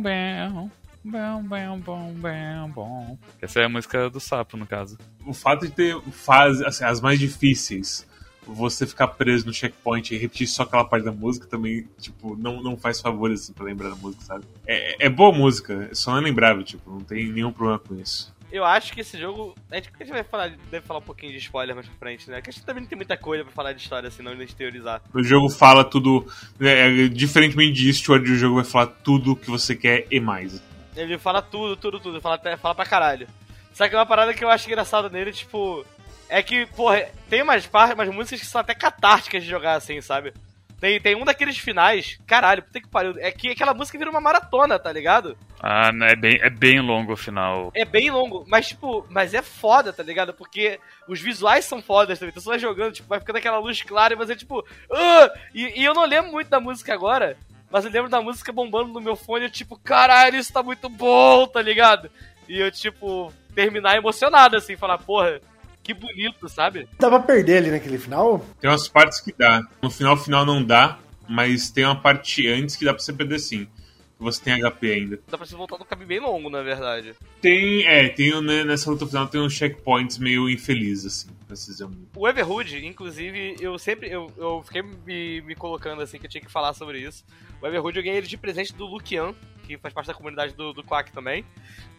bam. Bam, bam, bam, bam, bam. Essa é a música do sapo, no caso. o fato de ter fases, assim, as mais difíceis, você ficar preso no checkpoint e repetir só aquela parte da música também, tipo, não, não faz favor, assim, pra lembrar da música, sabe? É, é boa música, só não é lembrável, tipo, não tem nenhum problema com isso. Eu acho que esse jogo. A gente, a gente vai falar, deve falar um pouquinho de spoiler mais pra frente, né? Que a gente também não tem muita coisa pra falar de história assim, não, e teorizar. O jogo fala tudo, é, é, diferentemente de Eastward, o jogo vai falar tudo o que você quer e mais. Ele fala tudo, tudo, tudo. Fala, até, fala pra caralho. Só que uma parada que eu acho engraçada nele, tipo. É que, porra, tem umas, par- umas músicas que são até catárticas de jogar assim, sabe? Tem, tem um daqueles finais, caralho, puta que pariu. É que aquela música vira uma maratona, tá ligado? Ah, é bem, é bem longo o final. É bem longo, mas tipo, mas é foda, tá ligado? Porque os visuais são fodas também. Então você vai jogando, tipo, vai ficando aquela luz clara e você, tipo, "Ah!" e, e eu não lembro muito da música agora, mas eu lembro da música bombando no meu fone, eu, tipo, caralho, isso tá muito bom, tá ligado? E eu, tipo, terminar emocionado, assim, falar, porra, que bonito, sabe? Dá pra perder ali naquele final? Tem umas partes que dá, no final, final não dá, mas tem uma parte antes que dá pra você perder sim. que Você tem HP ainda. Dá pra você voltar no caminho bem longo, na verdade. Tem, é, tem né, nessa luta final tem uns checkpoints meio infelizes, assim, pra se dizer. O Everhood, inclusive, eu sempre. Eu, eu fiquei me, me colocando assim que eu tinha que falar sobre isso. O Everhood eu ganhei ele de presente do Lucian, que faz parte da comunidade do, do Quack também.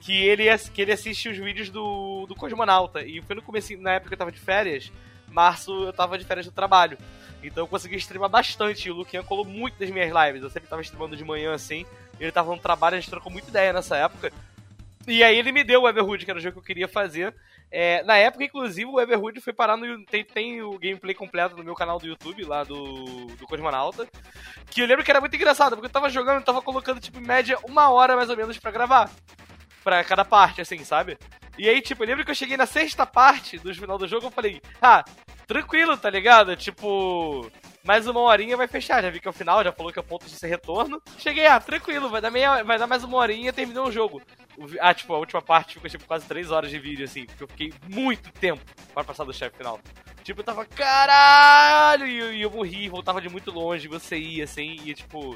Que ele, que ele assiste os vídeos do, do Cosmonauta. E foi no começo, na época que eu tava de férias, março eu tava de férias do trabalho. Então eu consegui streamar bastante. E o Luquinha colou muito nas minhas lives. Eu sempre tava streamando de manhã assim. Ele tava no trabalho, a gente trocou muita ideia nessa época. E aí ele me deu o Everhood, que era o jogo que eu queria fazer. É, na época, inclusive, o Everhood foi parar no. Tem, tem o gameplay completo no meu canal do YouTube, lá do, do Cosmonauta. Que eu lembro que era muito engraçado, porque eu tava jogando, eu tava colocando, tipo, em média, uma hora mais ou menos para gravar. Pra cada parte, assim, sabe? E aí, tipo, eu lembro que eu cheguei na sexta parte do final do jogo, eu falei, ah, tranquilo, tá ligado? Tipo, mais uma horinha vai fechar. Já vi que é o final, já falou que é o ponto de ser retorno. Cheguei, ah, tranquilo, vai dar, meia, vai dar mais uma horinha e terminou o jogo. Ah, tipo, a última parte ficou tipo quase 3 horas de vídeo, assim, porque eu fiquei muito tempo para passar do chefe final. Tipo, eu tava, caralho! E, eu morri, voltava de muito longe, você ia, assim, e tipo.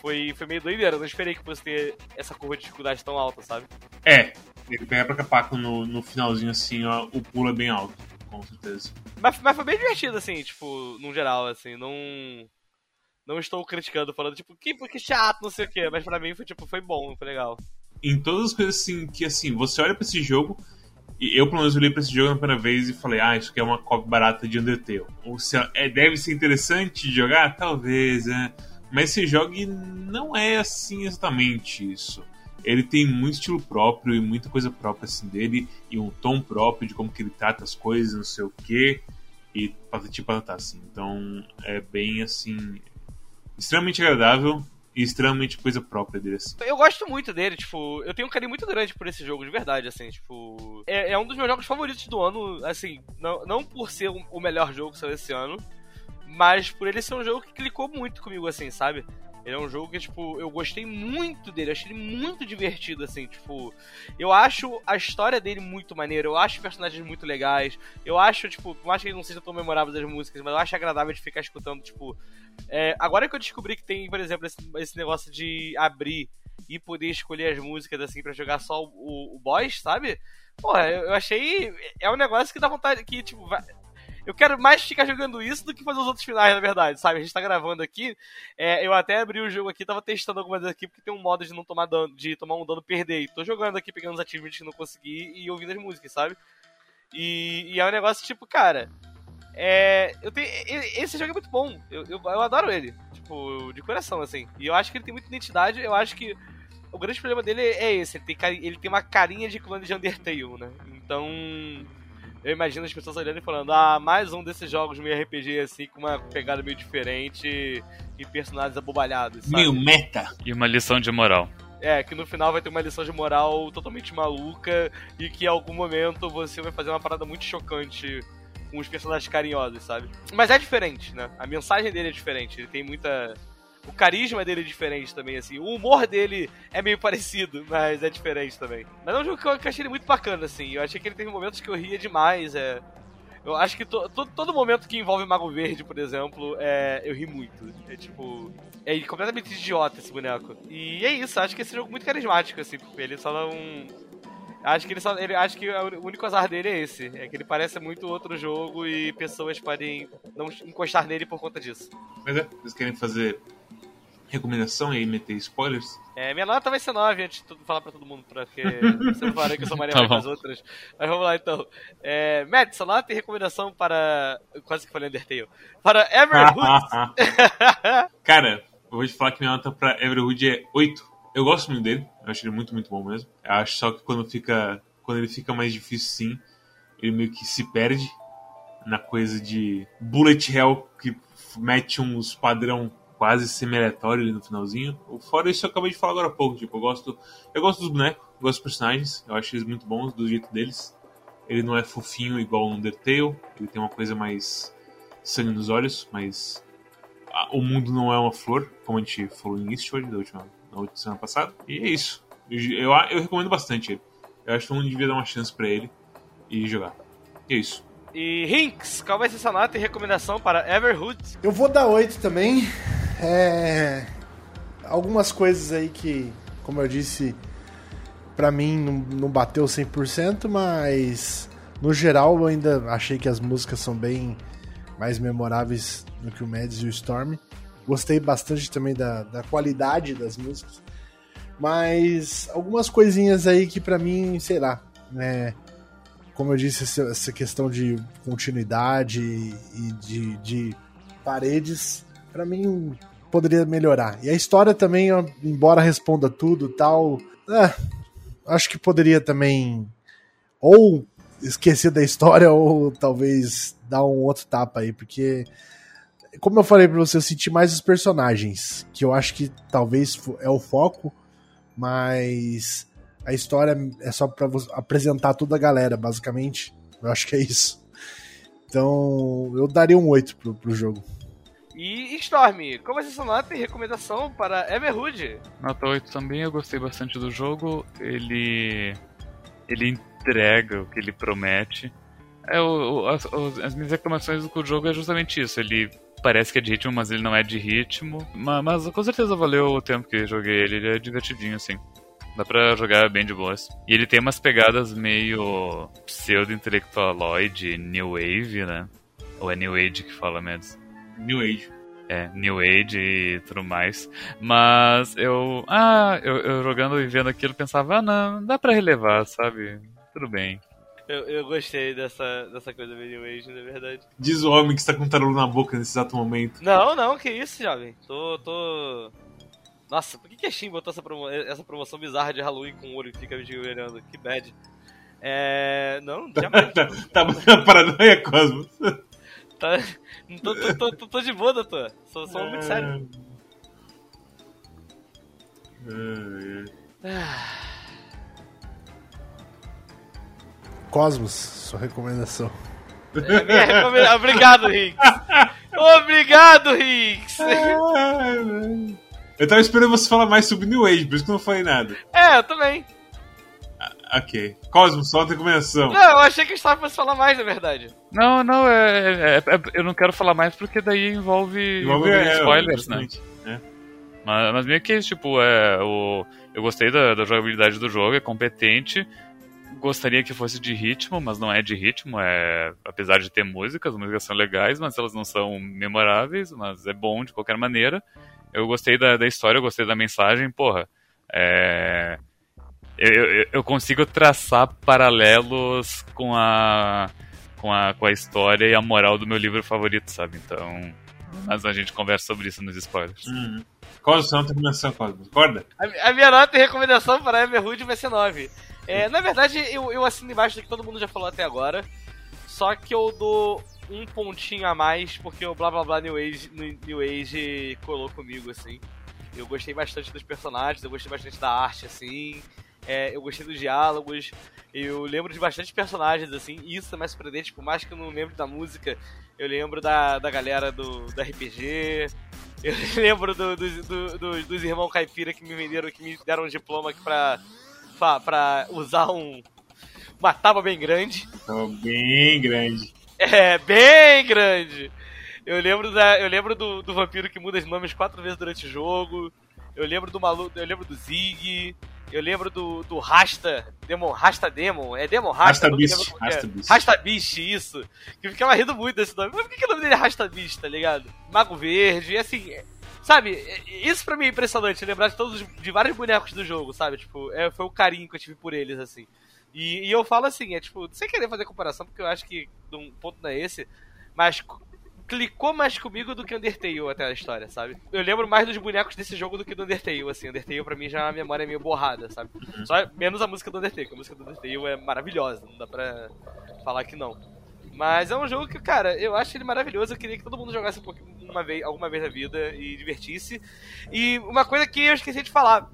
Foi, foi meio doideira, eu não esperei que fosse ter essa curva de dificuldade tão alta, sabe? É, ele pega pra capaco no, no finalzinho, assim, ó, o pulo é bem alto, com certeza. Mas, mas foi bem divertido, assim, tipo, no geral, assim, não. Não estou criticando, falando, tipo, que, que chato, não sei o quê, mas pra mim foi, tipo, foi bom, foi legal em todas as coisas assim que assim, você olha para esse jogo e eu pelo menos olhei para esse jogo na primeira vez e falei, ah, isso aqui é uma cópia barata de Undertale. Ou se é, deve ser interessante de jogar, talvez, é. Mas esse jogo não é assim exatamente isso. Ele tem muito estilo próprio e muita coisa própria assim dele e um tom próprio de como que ele trata as coisas, não sei o que e patati patatá assim. Então é bem assim extremamente agradável e extremamente coisa própria dele, assim. Eu gosto muito dele, tipo, eu tenho um carinho muito grande por esse jogo, de verdade, assim, tipo. É, é um dos meus jogos favoritos do ano, assim, não, não por ser o melhor jogo que saiu esse ano, mas por ele ser um jogo que clicou muito comigo, assim, sabe? Ele é um jogo que, tipo, eu gostei muito dele, achei ele muito divertido, assim, tipo. Eu acho a história dele muito maneira, eu acho personagens muito legais, eu acho, tipo, por mais que ele não seja tão memorável das músicas, mas eu acho agradável de ficar escutando, tipo. É, agora que eu descobri que tem, por exemplo, esse, esse negócio de abrir e poder escolher as músicas, assim, para jogar só o, o boss, sabe? Porra, eu achei. É um negócio que dá vontade. Que, tipo, eu quero mais ficar jogando isso do que fazer os outros finais, na verdade, sabe? A gente tá gravando aqui. É, eu até abri o jogo aqui, tava testando algumas aqui, porque tem um modo de não tomar dano, de tomar um dano perder. E tô jogando aqui, pegando os achievements que não consegui e ouvindo as músicas, sabe? E, e é um negócio tipo, cara. É, eu tenho, esse jogo é muito bom. Eu, eu, eu, adoro ele. Tipo, de coração, assim. E eu acho que ele tem muita identidade. Eu acho que o grande problema dele é esse. Ele tem, ele tem uma carinha de clone de Undertale, né? Então eu imagino as pessoas olhando e falando, ah, mais um desses jogos meio RPG assim, com uma pegada meio diferente e personagens abobalhados. Sabe? Meio meta. E uma lição de moral. É, que no final vai ter uma lição de moral totalmente maluca e que em algum momento você vai fazer uma parada muito chocante com os personagens carinhosos, sabe? Mas é diferente, né? A mensagem dele é diferente. Ele tem muita o carisma dele é diferente também, assim. O humor dele é meio parecido, (laughs) mas é diferente também. Mas é um jogo que eu achei ele muito bacana, assim. Eu achei que ele teve momentos que eu ria demais, é... Eu acho que to, to, todo momento que envolve Mago Verde, por exemplo, é, eu ri muito. É tipo. É completamente idiota esse boneco. E é isso, acho que esse jogo é muito carismático, assim, ele só não. Acho que ele só. Ele, acho que o único azar dele é esse. É que ele parece muito outro jogo e pessoas podem não encostar nele por conta disso. Mas é, vocês querem fazer recomendação e aí meter spoilers? É, minha nota vai ser 9 antes de falar pra todo mundo, porque (laughs) você não falar que eu sou Maria tá as outras. Mas vamos lá então. É, Matt, sua nota e recomendação para. Quase que falei Undertale. Para Everhood. (laughs) Cara, eu vou te falar que minha nota pra Everhood é 8. Eu gosto muito dele, eu acho ele muito, muito bom mesmo. Eu acho só que quando fica. Quando ele fica mais difícil sim, ele meio que se perde na coisa de bullet hell que mete uns padrão quase semi-aleatório ali no finalzinho. Fora isso, eu acabei de falar agora há pouco. Tipo, eu gosto, eu gosto dos bonecos, gosto dos personagens, eu acho eles muito bons do jeito deles. Ele não é fofinho igual o Undertale, ele tem uma coisa mais sangue nos olhos, mas o mundo não é uma flor, como a gente falou em Eastward da última, na última semana passada. E é isso. Eu, eu, eu recomendo bastante ele. Eu acho que todo mundo devia dar uma chance para ele e jogar. E é isso. E Hinks, qual vai ser sua nota e recomendação para Everhood? Eu vou dar 8 também. É... Algumas coisas aí que, como eu disse, para mim não, não bateu 100%, mas no geral eu ainda achei que as músicas são bem mais memoráveis do que o Mads e o Storm. Gostei bastante também da, da qualidade das músicas. Mas algumas coisinhas aí que para mim, sei lá, né, como eu disse, essa, questão de continuidade e de, de paredes, para mim poderia melhorar. E a história também, embora responda tudo tal, é, acho que poderia também ou esquecer da história ou talvez dar um outro tapa aí, porque como eu falei pra você, eu senti mais os personagens, que eu acho que talvez é o foco, mas a história é só pra apresentar toda a galera, basicamente. Eu acho que é isso. Então, eu daria um 8 pro, pro jogo. E Storm, como nota e recomendação para Everhood? Nota 8 também, eu gostei bastante do jogo. Ele. Ele entrega o que ele promete. É, o, o, as, as, minhas reclamações com o jogo é justamente isso. Ele parece que é de ritmo, mas ele não é de ritmo. Mas, mas com certeza valeu o tempo que joguei ele. Ele é divertidinho, assim. Dá pra jogar bem de boas. E ele tem umas pegadas meio pseudo-intelectualoid, new wave, né? Ou é new age que fala mesmo? New Age. É, New Age e tudo mais. Mas eu. Ah, eu, eu jogando e vendo aquilo pensava, ah, não, dá pra relevar, sabe? Tudo bem. Eu, eu gostei dessa, dessa coisa do New Age, na verdade. Diz o homem que está com tarolo na boca nesse exato momento. Não, não, que isso, jovem. Tô. tô... Nossa, por que, que a Steam botou essa, promo essa promoção bizarra de Halloween com o olho e fica me olhando? Que bad. É. Não, (laughs) jamais. tá, tá, tá paranoia, Cosmos. Tá, tô, tô, tô, tô, de boa, doutor. Sou, sou muito sério. Cosmos, sua recomendação. É minha recomenda... Obrigado, Riggs. Obrigado, Riggs. Eu tava esperando você falar mais sobre New Age, por isso que eu não falei nada. É, eu também. Ok. Cosmos, só uma recomendação. Não, eu achei que o Gustavo fosse falar mais, na verdade. Não, não, é, é, é, eu não quero falar mais porque daí envolve, envolve, envolve é, spoilers, né? É. Mas, mas meio que tipo, é, o, eu gostei da, da jogabilidade do jogo, é competente. Gostaria que fosse de ritmo, mas não é de ritmo, é apesar de ter músicas, as músicas são legais, mas elas não são memoráveis, mas é bom de qualquer maneira. Eu gostei da, da história, eu gostei da mensagem, porra. É, eu, eu, consigo traçar paralelos com a, com a com a história e a moral do meu livro favorito, sabe? Então, mas a gente conversa sobre isso nos spoilers. Uhum. Qual a sua nota e recomendação, Cosmo? Acorda? A, a, minha nota e recomendação para Everhood vai ser 9. É, na verdade, eu, eu assino embaixo do que todo mundo já falou até agora. Só que eu dou um pontinho a mais, porque o blá blá blá New Age, New Age colou comigo, assim. Eu gostei bastante dos personagens, eu gostei bastante da arte, assim. É, eu gostei dos diálogos, eu lembro de bastante personagens, assim, e isso é mais surpreendente, por mais que eu não lembre da música, eu lembro da, da galera do, do RPG, eu (laughs) lembro do, do, do, dos irmãos caipira que me venderam, que me deram um diploma pra, pra, pra usar um, uma tábua bem grande. Oh, bem grande. É, bem grande. Eu lembro, da, eu lembro do, do vampiro que muda os nomes quatro vezes durante o jogo. Eu lembro do maluco, eu lembro do Zig. Eu lembro do, do Rasta, Demon, Rasta Demon, é Demon Rasta? Rasta Beast, Rasta Beast. Rasta Beast, isso. Que eu ficava rindo muito desse nome. Mas por que, que o nome dele é Rasta Beast, tá ligado? Mago Verde, assim, sabe, isso pra mim é impressionante, lembrar de todos, de vários bonecos do jogo, sabe? Tipo, é, foi o carinho que eu tive por eles, assim. E, e eu falo assim, é tipo, sem querer fazer comparação, porque eu acho que um ponto não é esse, mas clicou mais comigo do que Undertale até a história, sabe? Eu lembro mais dos bonecos desse jogo do que do Undertale, assim. Undertale pra mim já é uma memória meio borrada, sabe? Uhum. Só menos a música do Undertale, que a música do Undertale é maravilhosa, não dá pra falar que não. Mas é um jogo que, cara, eu acho ele maravilhoso. Eu queria que todo mundo jogasse um pouquinho, uma vez, alguma vez na vida e divertisse. E uma coisa que eu esqueci de falar.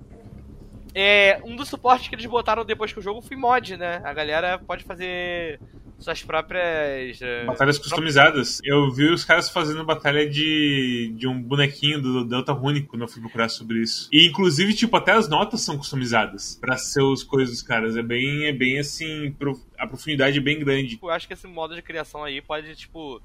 É, um dos suportes que eles botaram depois que o jogo foi mod, né? A galera pode fazer suas próprias. Uh, Batalhas customizadas. Eu vi os caras fazendo batalha de, de um bonequinho do Delta Rune quando eu fui procurar sobre isso. E inclusive, tipo, até as notas são customizadas para ser os coisas dos caras. É bem, é bem assim, a profundidade é bem grande. Eu acho que esse modo de criação aí pode, tipo,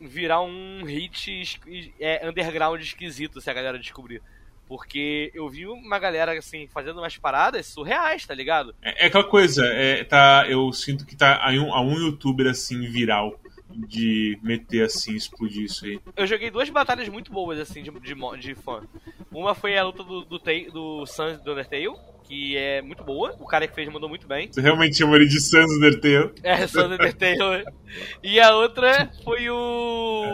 virar um hit é, underground esquisito se a galera descobrir. Porque eu vi uma galera, assim, fazendo umas paradas surreais, tá ligado? É, é aquela coisa, é, tá, eu sinto que tá a um, a um youtuber, assim, viral de meter assim, explodir isso aí. Eu joguei duas batalhas muito boas, assim, de, de, de fã. Uma foi a luta do, do, do Sans do Undertale, que é muito boa. O cara que fez mandou muito bem. Você realmente chamou ele de Sans Undertale? É, Sans Undertale. e a outra foi o.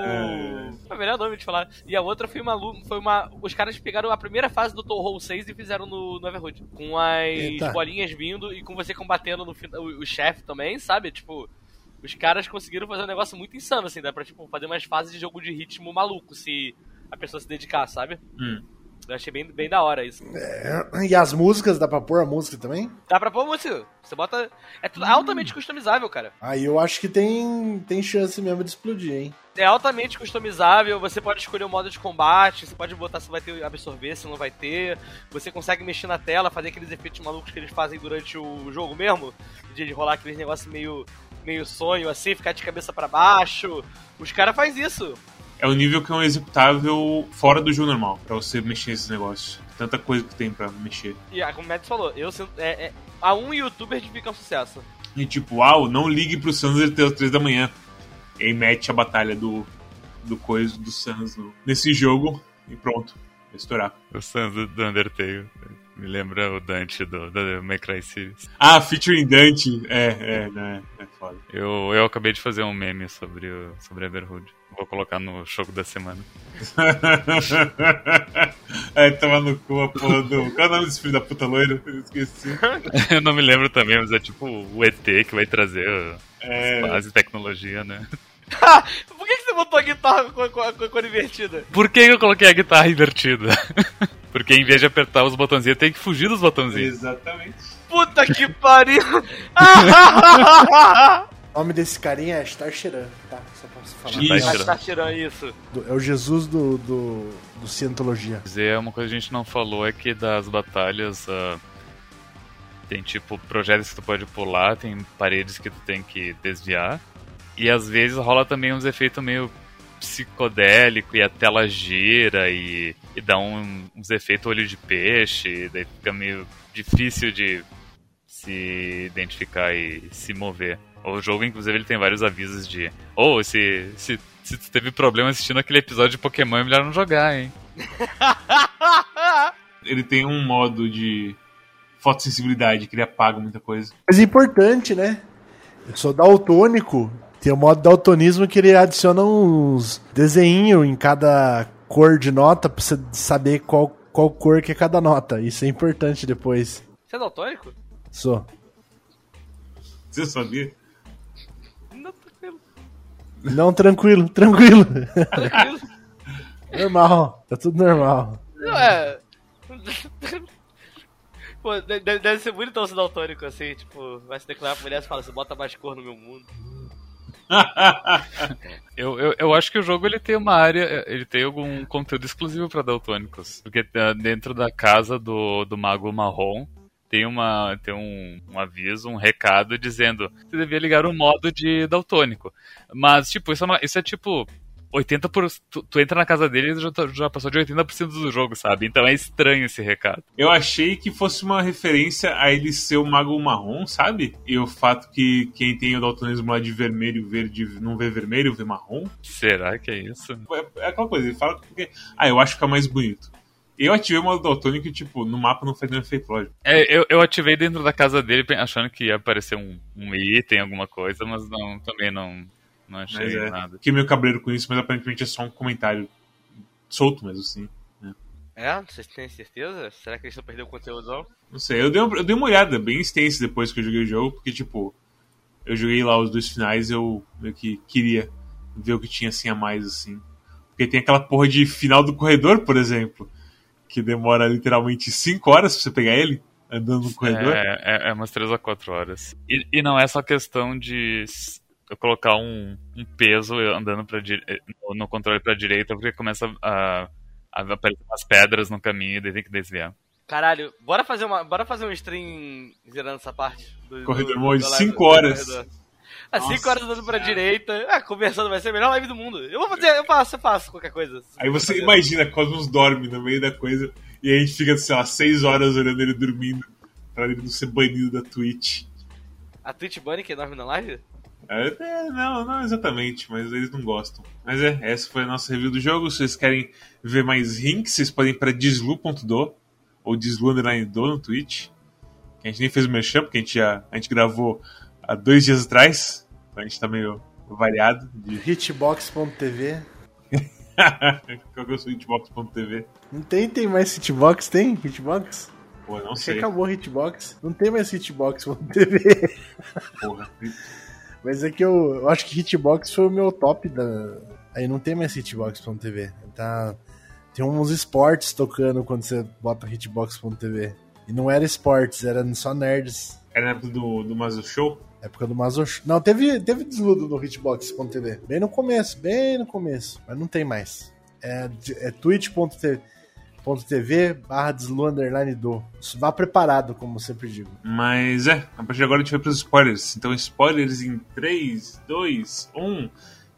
É o melhor nome de falar. E a outra foi uma. Foi uma os caras pegaram a primeira fase do Torro 6 e fizeram no, no Everhood. Com as Eita. bolinhas vindo e com você combatendo no final. O, o chefe também, sabe? Tipo. Os caras conseguiram fazer um negócio muito insano, assim, dá pra tipo, fazer umas fases de jogo de ritmo maluco se a pessoa se dedicar, sabe? Hum. Eu achei bem, bem da hora isso. É, e as músicas, dá pra pôr a música também? Dá pra pôr música. Você bota. É tudo altamente customizável, cara. Aí eu acho que tem, tem chance mesmo de explodir, hein? É altamente customizável, você pode escolher o modo de combate, você pode botar se vai ter absorver, se não vai ter. Você consegue mexer na tela, fazer aqueles efeitos malucos que eles fazem durante o jogo mesmo, de rolar aqueles negócios meio, meio sonho assim, ficar de cabeça para baixo. Os caras fazem isso é o nível que é um executável fora do jogo normal, pra você mexer nesses negócios. Tanta coisa que tem pra mexer. E ah, como o Matt falou, eu é, é, a um youtuber de ficar um sucesso. E tipo, uau, não ligue pro Sans até as 3 da manhã. E aí mete a batalha do, do coisa do Sans no, nesse jogo e pronto, vai estourar. O Sans do Undertale. Me lembra o Dante do, do May Cry Series. Ah, featuring Dante. É, é, né? É foda. Eu, eu acabei de fazer um meme sobre o sobre Everhood. Vou colocar no jogo da semana. (laughs) é, tava no cu a porra do. Qual é o nome desse filho da puta loiro? Eu esqueci. (laughs) eu não me lembro também, mas é tipo o ET que vai trazer é... as bases de tecnologia, né? (laughs) Por que, que você botou a guitarra com a, com, a, com a cor invertida? Por que eu coloquei a guitarra invertida? Porque em vez de apertar os botãozinhos, tem que fugir dos botãozinhos. Exatamente. Puta que pariu! O nome desse carinha é Starcheran, tá? Só posso falar. Isso. Starcheran, isso. É o Jesus do, do, do Cientologia. É uma coisa que a gente não falou é que das batalhas. Uh, tem tipo projetos que tu pode pular, tem paredes que tu tem que desviar. E às vezes rola também uns efeitos meio psicodélico e a tela gira e, e dá um, uns efeitos olho de peixe, daí fica meio difícil de se identificar e se mover. O jogo, inclusive, ele tem vários avisos de. Ou oh, se, se, se tu teve problema assistindo aquele episódio de Pokémon, é melhor não jogar, hein? (laughs) ele tem um modo de fotossensibilidade que ele apaga muita coisa. Mas é importante, né? Eu sou daltônico tem o modo daltonismo que ele adiciona uns desenhos em cada cor de nota pra você saber qual, qual cor que é cada nota. Isso é importante depois. Você é daltônico? Sou. Você sabia? Não, tranquilo. Tranquilo, tranquilo. Normal, tá tudo normal. Não, é. Pô, deve, deve ser muito tão daltônico assim, tipo, vai se declarar pra mulher e fala, você bota mais cor no meu mundo. (laughs) eu, eu, eu, acho que o jogo ele tem uma área, ele tem algum conteúdo exclusivo para daltônicos. Porque tá dentro da casa do, do Mago Marrom tem, uma, tem um, um aviso, um recado dizendo que você devia ligar o modo de daltônico. Mas, tipo, isso é, uma, isso é tipo 80%. Por, tu, tu, entra na casa dele e já, já passou de 80% do jogo, sabe? Então é estranho esse recado. Eu achei que fosse uma referência a ele ser o mago marrom, sabe? E o fato que quem tem o daltonismo lá de vermelho verde não vê vermelho, vê marrom. Será que é isso? É, é aquela coisa, ele fala porque. Ah, eu acho que é mais bonito. Eu ativei o modo daltônico e, tipo, no mapa não faz nenhum efeito lógico. É, eu, eu ativei dentro da casa dele achando que ia aparecer um, um item, alguma coisa, mas não, também não, não achei é, nada. Fiquei meio cabreiro com isso, mas aparentemente é só um comentário solto mesmo, assim. Né? É? Vocês têm certeza? Será que eles estão perdendo o conteúdo não? Não sei, eu dei, uma, eu dei uma olhada bem extensa depois que eu joguei o jogo, porque, tipo, eu joguei lá os dois finais eu meio que queria ver o que tinha assim a mais, assim. Porque tem aquela porra de final do corredor, por exemplo, que demora literalmente 5 horas pra você pegar ele andando no corredor. É, é, é umas 3 a 4 horas. E, e não é só questão de eu colocar um, um peso andando pra, no, no controle pra direita, porque começa a, a aparecer umas pedras no caminho e daí tem que desviar. Caralho, bora fazer, uma, bora fazer um stream zerando essa parte. Do, corredor Mode, 5 horas. 5 horas andando pra direita. Ah, conversando, vai ser a melhor live do mundo. Eu vou fazer, eu faço, eu faço qualquer coisa. Aí você imagina, Cosmos dorme no meio da coisa e a gente fica, sei lá, 6 horas olhando ele dormindo pra ele não ser banido da Twitch. A Twitch Bunny que dorme na live? É, é, não, não exatamente, mas eles não gostam. Mas é, essa foi a nossa review do jogo. Se vocês querem ver mais links, vocês podem ir para deslu.do ou deslu_do no Twitch. A gente nem fez o merchan, porque a gente, já, a gente gravou há dois dias atrás. Então a gente tá meio variado. De... (laughs) (laughs) Hitbox.tv. Qual que é o seu hitbox.tv? Não tem, tem mais Hitbox? Tem Hitbox? Pô, não Acho que sei. acabou Hitbox. Não tem mais Hitbox.tv. Porra. Mas é que eu, eu acho que Hitbox foi o meu top da. Aí não tem mais Hitbox.tv. Tá. Tem uns esportes tocando quando você bota Hitbox.tv. E não era esportes, era só nerds. Era na época do, do Mazo Show? Época do Mazosh. Não, teve, teve desludo no Hitbox.tv. Bem no começo, bem no começo. Mas não tem mais. É, é twitch.tv barra deslu underline do. Vá preparado, como eu sempre digo. Mas é, a partir de agora a gente vai pros spoilers. Então, spoilers em 3, 2, 1.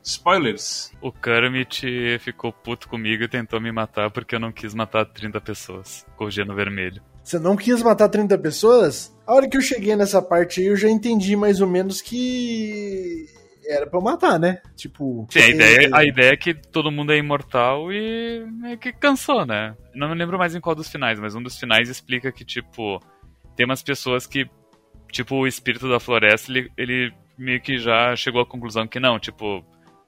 Spoilers. O Kermit ficou puto comigo e tentou me matar porque eu não quis matar 30 pessoas. Corrigendo vermelho. Você não quis matar 30 pessoas? A hora que eu cheguei nessa parte aí, eu já entendi mais ou menos que era pra eu matar, né? Tipo. Sim, a ideia, a ideia é que todo mundo é imortal e meio que cansou, né? Não me lembro mais em qual dos finais, mas um dos finais explica que, tipo, tem umas pessoas que, tipo, o espírito da floresta, ele, ele meio que já chegou à conclusão que não, tipo,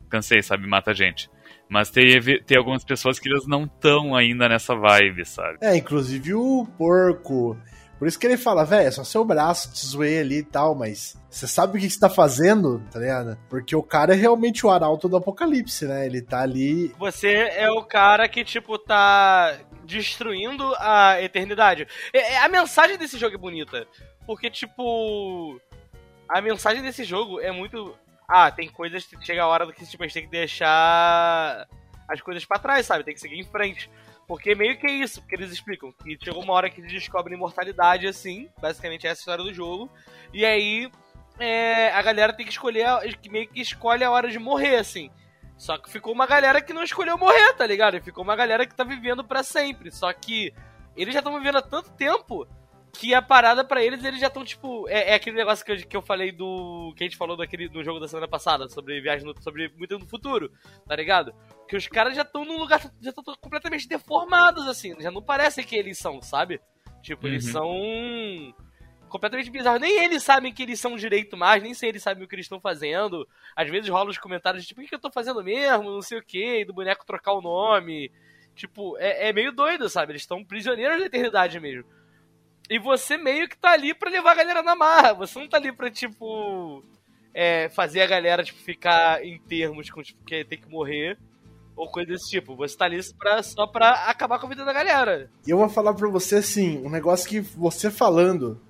cansei, sabe, mata a gente. Mas tem, tem algumas pessoas que elas não estão ainda nessa vibe, sabe? É, inclusive o porco. Por isso que ele fala, velho, é só seu braço, te zoei ali e tal, mas você sabe o que você tá fazendo, tá ligado? Porque o cara é realmente o arauto do apocalipse, né? Ele tá ali. Você é o cara que, tipo, tá destruindo a eternidade. É, é, a mensagem desse jogo é bonita. Porque, tipo. A mensagem desse jogo é muito. Ah, tem coisas que chega a hora do que tipo, a gente tem que deixar as coisas para trás, sabe? Tem que seguir em frente. Porque meio que é isso, porque eles explicam que chegou uma hora que eles descobrem imortalidade, assim, basicamente essa é a história do jogo. E aí é, a galera tem que escolher, que meio que escolhe a hora de morrer, assim. Só que ficou uma galera que não escolheu morrer, tá ligado? Ficou uma galera que tá vivendo para sempre. Só que eles já estão vivendo há tanto tempo que a parada para eles, eles já estão, tipo. É, é, aquele negócio que eu, que eu falei do. Que a gente falou daquele, do jogo da semana passada, sobre viagem no, sobre muito no futuro, tá ligado? Que os caras já estão num lugar. Já estão completamente deformados, assim. Já não parecem que eles são, sabe? Tipo, uhum. eles são. Completamente bizarros. Nem eles sabem que eles são direito mais, nem sei eles sabem o que eles estão fazendo. Às vezes rolam os comentários tipo, o que eu tô fazendo mesmo? Não sei o que, do boneco trocar o nome. Tipo, é, é meio doido, sabe? Eles estão prisioneiros da eternidade mesmo. E você meio que tá ali pra levar a galera na marra. Você não tá ali pra, tipo. É, fazer a galera, tipo, ficar em termos com, tipo, que tem que morrer. Ou coisa desse tipo. Você tá ali pra, só pra acabar com a vida da galera. E eu vou falar pra você, assim, um negócio que você falando.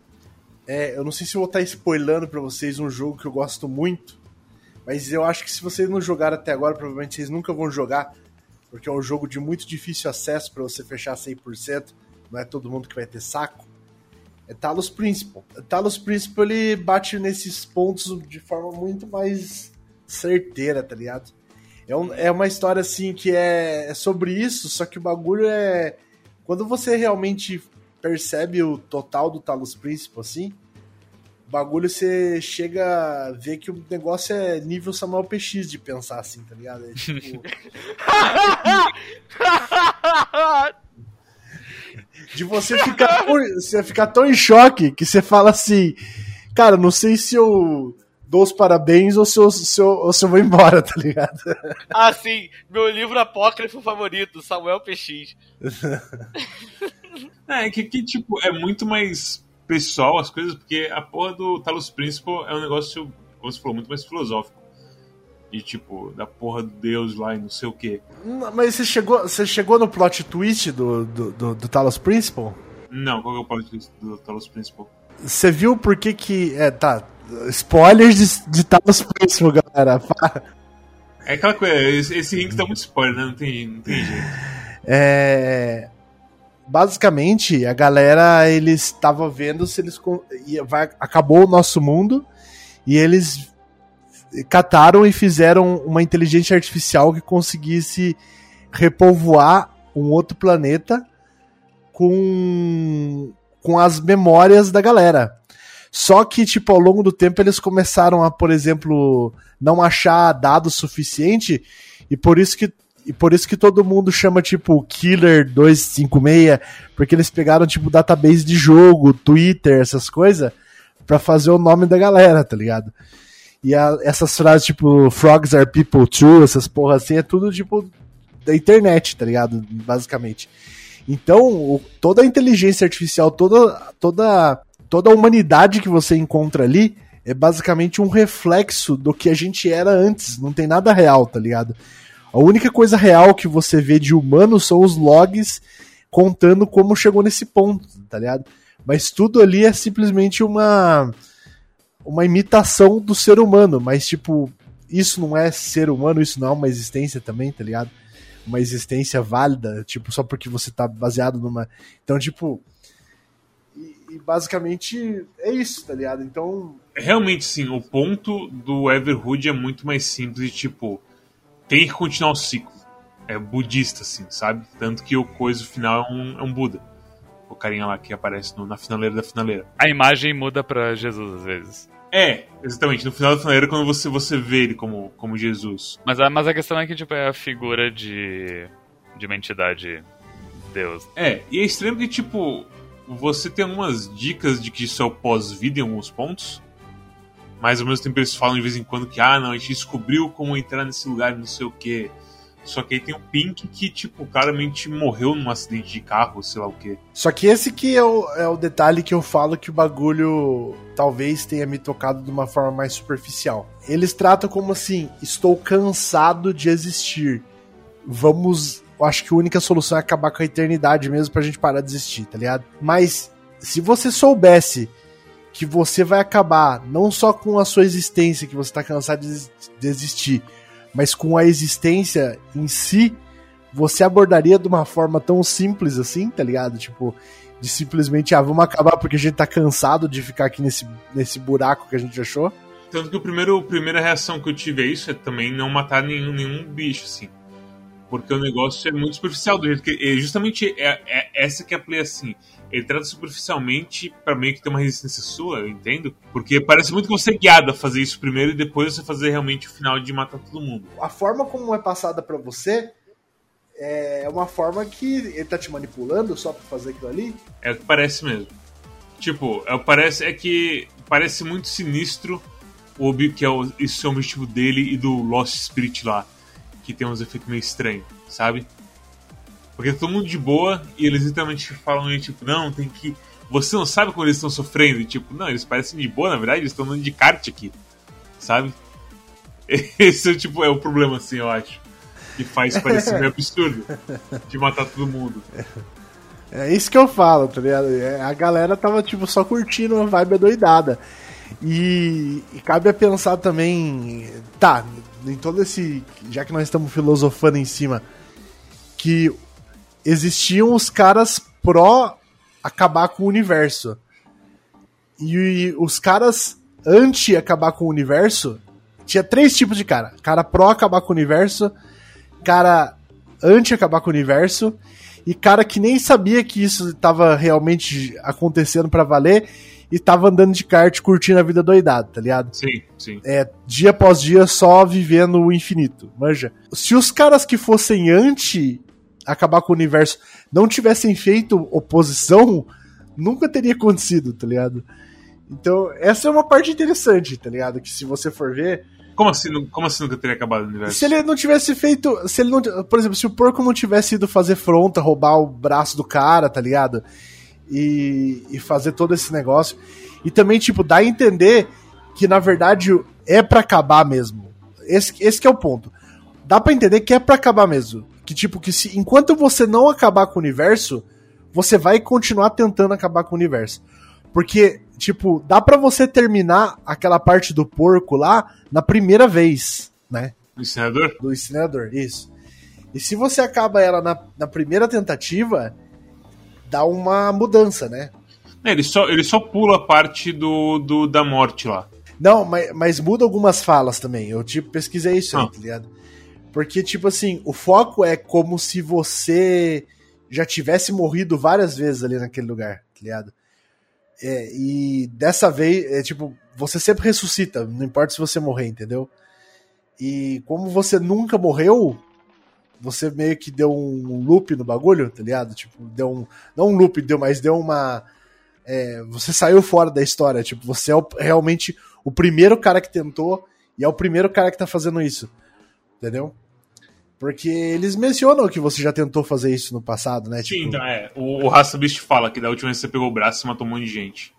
É, eu não sei se eu vou estar tá spoilando pra vocês um jogo que eu gosto muito. Mas eu acho que se vocês não jogaram até agora, provavelmente vocês nunca vão jogar. Porque é um jogo de muito difícil acesso para você fechar 100%. Não é todo mundo que vai ter saco. É Talos Principal. Talos Principal ele bate nesses pontos de forma muito mais certeira, tá ligado? É, um, é uma história assim que é, é sobre isso, só que o bagulho é. Quando você realmente percebe o total do Talos Principal, assim, o bagulho você chega a ver que o negócio é nível Samuel PX de pensar assim, tá ligado? É tipo. (laughs) de você ficar, você ficar tão em choque que você fala assim, cara, não sei se eu dou os parabéns ou se eu, se eu, ou se eu vou embora, (laughs) tá ligado? Ah, sim, meu livro apócrifo favorito, Samuel PX. (laughs) é, que, que, tipo, é muito mais pessoal as coisas, porque a porra do Talos Principal é um negócio, como você falou, muito mais filosófico e tipo, da porra do Deus lá e não sei o que. Mas você chegou, você chegou no plot twist do, do, do, do Talos Principal? Não, qual é o plot twist do Talos Principal? Você viu por que que. É, tá. Spoilers de, de Talos Principal, galera. (laughs) É aquela coisa, esse, esse link tá muito spoiler, né? Não tem, não tem jeito. É. Basicamente, a galera, eles estavam vendo se eles. Vai, acabou o nosso mundo e eles cataram e fizeram uma inteligência artificial que conseguisse repovoar um outro planeta com, com as memórias da galera. Só que, tipo, ao longo do tempo eles começaram a, por exemplo, não achar dados suficiente e por isso que e por isso que todo mundo chama, tipo, Killer 256, porque eles pegaram, tipo, database de jogo, Twitter, essas coisas, pra fazer o nome da galera, tá ligado? E a, essas frases, tipo, Frogs are people too, essas porra assim, é tudo, tipo, da internet, tá ligado? Basicamente. Então, o, toda a inteligência artificial, toda, toda, toda a humanidade que você encontra ali é basicamente um reflexo do que a gente era antes. Não tem nada real, tá ligado? A única coisa real que você vê de humano são os logs contando como chegou nesse ponto, tá ligado? Mas tudo ali é simplesmente uma uma imitação do ser humano, mas tipo, isso não é ser humano, isso não é uma existência também, tá ligado? Uma existência válida, tipo, só porque você tá baseado numa. Então, tipo. E, e basicamente é isso, tá ligado? Então. Realmente, sim, o ponto do Everhood é muito mais simples, tipo, tem que continuar o ciclo. É budista, assim, sabe? Tanto que o coisa final é um, é um Buda. O carinha lá que aparece no, na finaleira da finaleira. A imagem muda pra Jesus às vezes. É, exatamente. No final da finaleira, quando você, você vê ele como, como Jesus. Mas a, mas a questão é que, tipo, é a figura de, de uma entidade Deus. É, e é estranho que, tipo, você tem algumas dicas de que isso é o pós-vida em alguns pontos. Mas ao mesmo tempo eles falam de vez em quando que, ah, não, a gente descobriu como entrar nesse lugar, não sei o que. Só que aí tem o Pink que, tipo, claramente morreu num acidente de carro, sei lá o que. Só que esse que é o, é o detalhe que eu falo que o bagulho talvez tenha me tocado de uma forma mais superficial. Eles tratam como assim: estou cansado de existir. Vamos. Eu acho que a única solução é acabar com a eternidade mesmo pra gente parar de existir, tá ligado? Mas se você soubesse que você vai acabar não só com a sua existência, que você tá cansado de existir, mas com a existência em si, você abordaria de uma forma tão simples assim, tá ligado? Tipo, de simplesmente, ah, vamos acabar porque a gente tá cansado de ficar aqui nesse, nesse buraco que a gente achou. Tanto que o primeiro, a primeira reação que eu tive a isso é também não matar nenhum, nenhum bicho, assim. Porque o negócio é muito superficial, do jeito que. Justamente é, é essa que é a play assim ele trata superficialmente para meio que ter uma resistência sua, eu entendo. Porque parece muito que você é guiado a fazer isso primeiro e depois você fazer realmente o final de matar todo mundo. A forma como é passada para você é uma forma que ele tá te manipulando só pra fazer aquilo ali? É o que parece mesmo. Tipo, é, parece, é que parece muito sinistro o que é o, esse é o objetivo dele e do Lost Spirit lá, que tem uns efeitos meio estranhos, sabe? Porque todo mundo de boa e eles literalmente falam, tipo, não, tem que. Você não sabe como eles estão sofrendo. E, tipo, não, eles parecem de boa, na verdade, eles estão andando de kart aqui. Sabe? (laughs) Esse tipo, é o problema, assim, eu acho. Que faz parecer meio absurdo de matar todo mundo. É isso que eu falo, tá ligado? É, a galera tava, tipo, só curtindo a vibe doidada. E, e, cabe a pensar também, tá, em todo esse. Já que nós estamos filosofando em cima, que existiam os caras pró acabar com o universo. E os caras anti acabar com o universo, tinha três tipos de cara. Cara pró acabar com o universo, cara anti acabar com o universo e cara que nem sabia que isso estava realmente acontecendo para valer e tava andando de kart curtindo a vida doidada, tá ligado? Sim, sim. É, dia após dia só vivendo o infinito, manja. Se os caras que fossem anti acabar com o universo não tivessem feito oposição, nunca teria acontecido, tá ligado? Então, essa é uma parte interessante, tá ligado? Que se você for ver. Como assim, como assim nunca teria acabado o universo? Se ele não tivesse feito. Se ele não, por exemplo, se o porco não tivesse ido fazer fronta, roubar o braço do cara, tá ligado? E, e fazer todo esse negócio. E também, tipo, dá a entender que na verdade é para acabar mesmo. Esse, esse é o ponto. Dá para entender que é para acabar mesmo. Que tipo, que se enquanto você não acabar com o universo, você vai continuar tentando acabar com o universo. Porque, tipo, dá para você terminar aquela parte do porco lá na primeira vez, né? Do incinerador? Do incinerador, isso. E se você acaba ela na, na primeira tentativa, dá uma mudança, né? É, ele só, ele só pula a parte do, do, da morte lá. Não, mas, mas muda algumas falas também. Eu, tipo, pesquisei isso ah. aí, tá ligado? Porque, tipo assim, o foco é como se você já tivesse morrido várias vezes ali naquele lugar, tá ligado? É, e dessa vez, é tipo, você sempre ressuscita, não importa se você morrer, entendeu? E como você nunca morreu, você meio que deu um loop no bagulho, tá ligado? Tipo, deu um. Não um loop, deu, mas deu uma. É, você saiu fora da história. Tipo, você é o, realmente o primeiro cara que tentou e é o primeiro cara que tá fazendo isso. Entendeu? Porque eles mencionam que você já tentou fazer isso no passado, né? Sim, tipo... então é. O, o Raça Beast fala que da última vez você pegou o braço, você matou um monte de gente.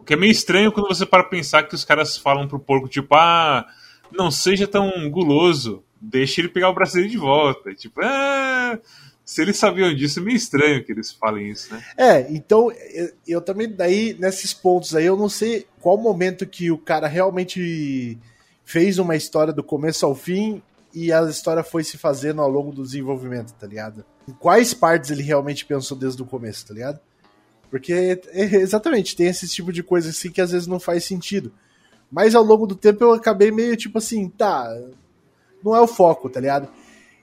O que é meio estranho quando você para pensar que os caras falam pro porco, tipo, ah, não seja tão guloso, deixa ele pegar o braço dele de volta. Tipo, ah, se eles sabiam disso, é meio estranho que eles falem isso, né? É, então eu, eu, também, daí, nesses pontos aí, eu não sei qual momento que o cara realmente fez uma história do começo ao fim e a história foi se fazendo ao longo do desenvolvimento, tá ligado? Em quais partes ele realmente pensou desde o começo, tá ligado? Porque, é, exatamente, tem esse tipo de coisa assim que às vezes não faz sentido. Mas ao longo do tempo eu acabei meio tipo assim, tá, não é o foco, tá ligado?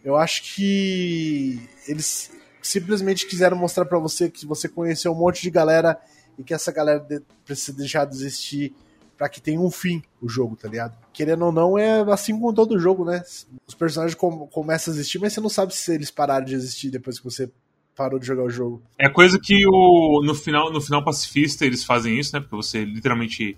Eu acho que eles simplesmente quiseram mostrar para você que você conheceu um monte de galera e que essa galera precisa deixar de existir para que tenha um fim o jogo, tá ligado? Querendo ou não, é assim com todo jogo, né? Os personagens com começam a existir, mas você não sabe se eles pararam de existir depois que você parou de jogar o jogo. É coisa que o, no final no final pacifista eles fazem isso, né? Porque você literalmente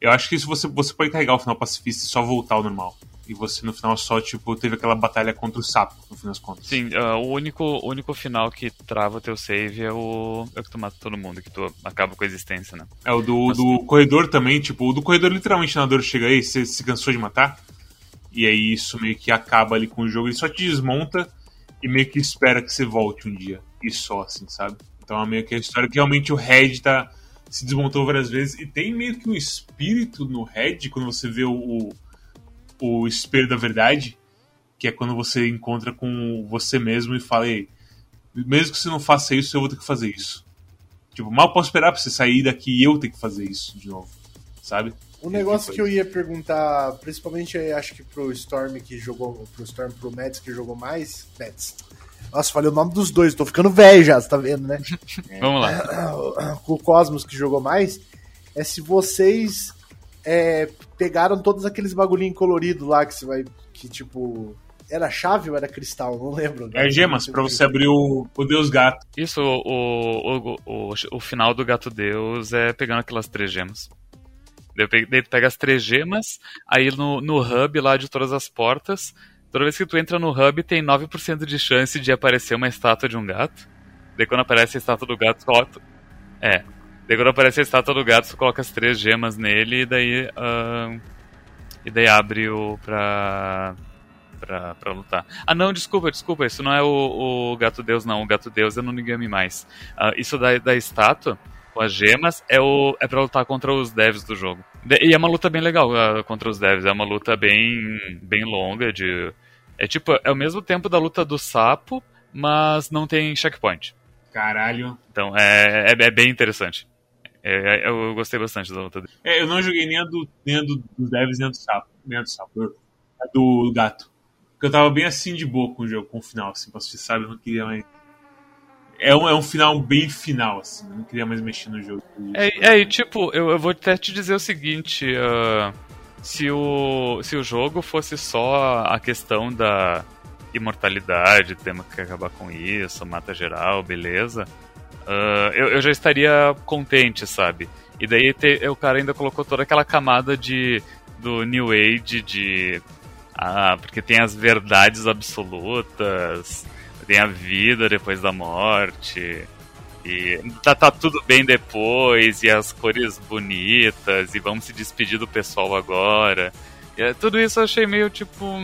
eu acho que isso você você pode carregar o final pacifista e só voltar ao normal e você no final só, tipo, teve aquela batalha contra o sapo, no fim das contas. Sim, uh, o único, único final que trava o teu save é o. É o que tu mata todo mundo, que tu acaba com a existência, né? É, o do, Mas... do corredor também, tipo, o do corredor literalmente na dor chega aí, você se cansou de matar. E aí isso meio que acaba ali com o jogo, ele só te desmonta e meio que espera que você volte um dia. E só, assim, sabe? Então é meio que a história que realmente o Red tá. Se desmontou várias vezes. E tem meio que um espírito no Red, quando você vê o, o espelho da verdade, que é quando você encontra com você mesmo e fala, Ei, mesmo que você não faça isso, eu vou ter que fazer isso. Tipo, mal posso esperar pra você sair daqui e eu ter que fazer isso de novo, sabe? Um negócio que eu ia perguntar, principalmente acho que pro Storm que jogou, pro Storm, pro Mets que jogou mais, Mets. Nossa, falei o nome dos dois, tô ficando velho já, você tá vendo, né? (laughs) Vamos lá. (coughs) Com o Cosmos que jogou mais, é se vocês é, pegaram todos aqueles bagulhinhos coloridos lá que você vai. Que tipo. Era chave ou era cristal? Não lembro. É gemas, pra você abrir o, o Deus Gato. Isso, o, o, o, o, final do Gato Deus é pegando aquelas três gemas. Daí pega as três gemas, aí no, no hub lá de todas as portas, toda vez que tu entra no hub tem 9% de chance de aparecer uma estátua de um gato. Daí quando aparece a estátua do gato, coloca. É, Daí quando aparece a estátua do gato, você coloca as três gemas nele e daí. Uh, e daí abre o pra. Pra, pra lutar. Ah, não, desculpa, desculpa, isso não é o, o Gato Deus, não. O Gato Deus é no Nigami mais. Uh, isso da, da estátua, com as gemas, é, o, é pra lutar contra os devs do jogo. E é uma luta bem legal uh, contra os devs. É uma luta bem, bem longa. de É tipo, é o mesmo tempo da luta do sapo, mas não tem checkpoint. Caralho. Então é, é, é bem interessante. É, é, eu gostei bastante da luta dele. É, eu não joguei nem a, do, nem a do, dos devs, nem a do sapo. Nem a do sapo. A do gato. Porque eu tava bem assim de boa com o jogo, com o final, assim, pra você sabe, eu não queria mais. É um, é um final bem final, assim, eu não queria mais mexer no jogo. É, é e tipo, eu, eu vou até te dizer o seguinte, uh, se, o, se o jogo fosse só a questão da imortalidade, temos que acabar com isso, mata geral, beleza uh, eu, eu, já estaria contente, sabe? E daí te, o cara ainda colocou toda aquela camada de do New Age de ah, porque tem as verdades absolutas, tem a vida depois da morte. E tá, tá tudo bem depois, e as cores bonitas, e vamos se despedir do pessoal agora. E, é, tudo isso eu achei meio tipo.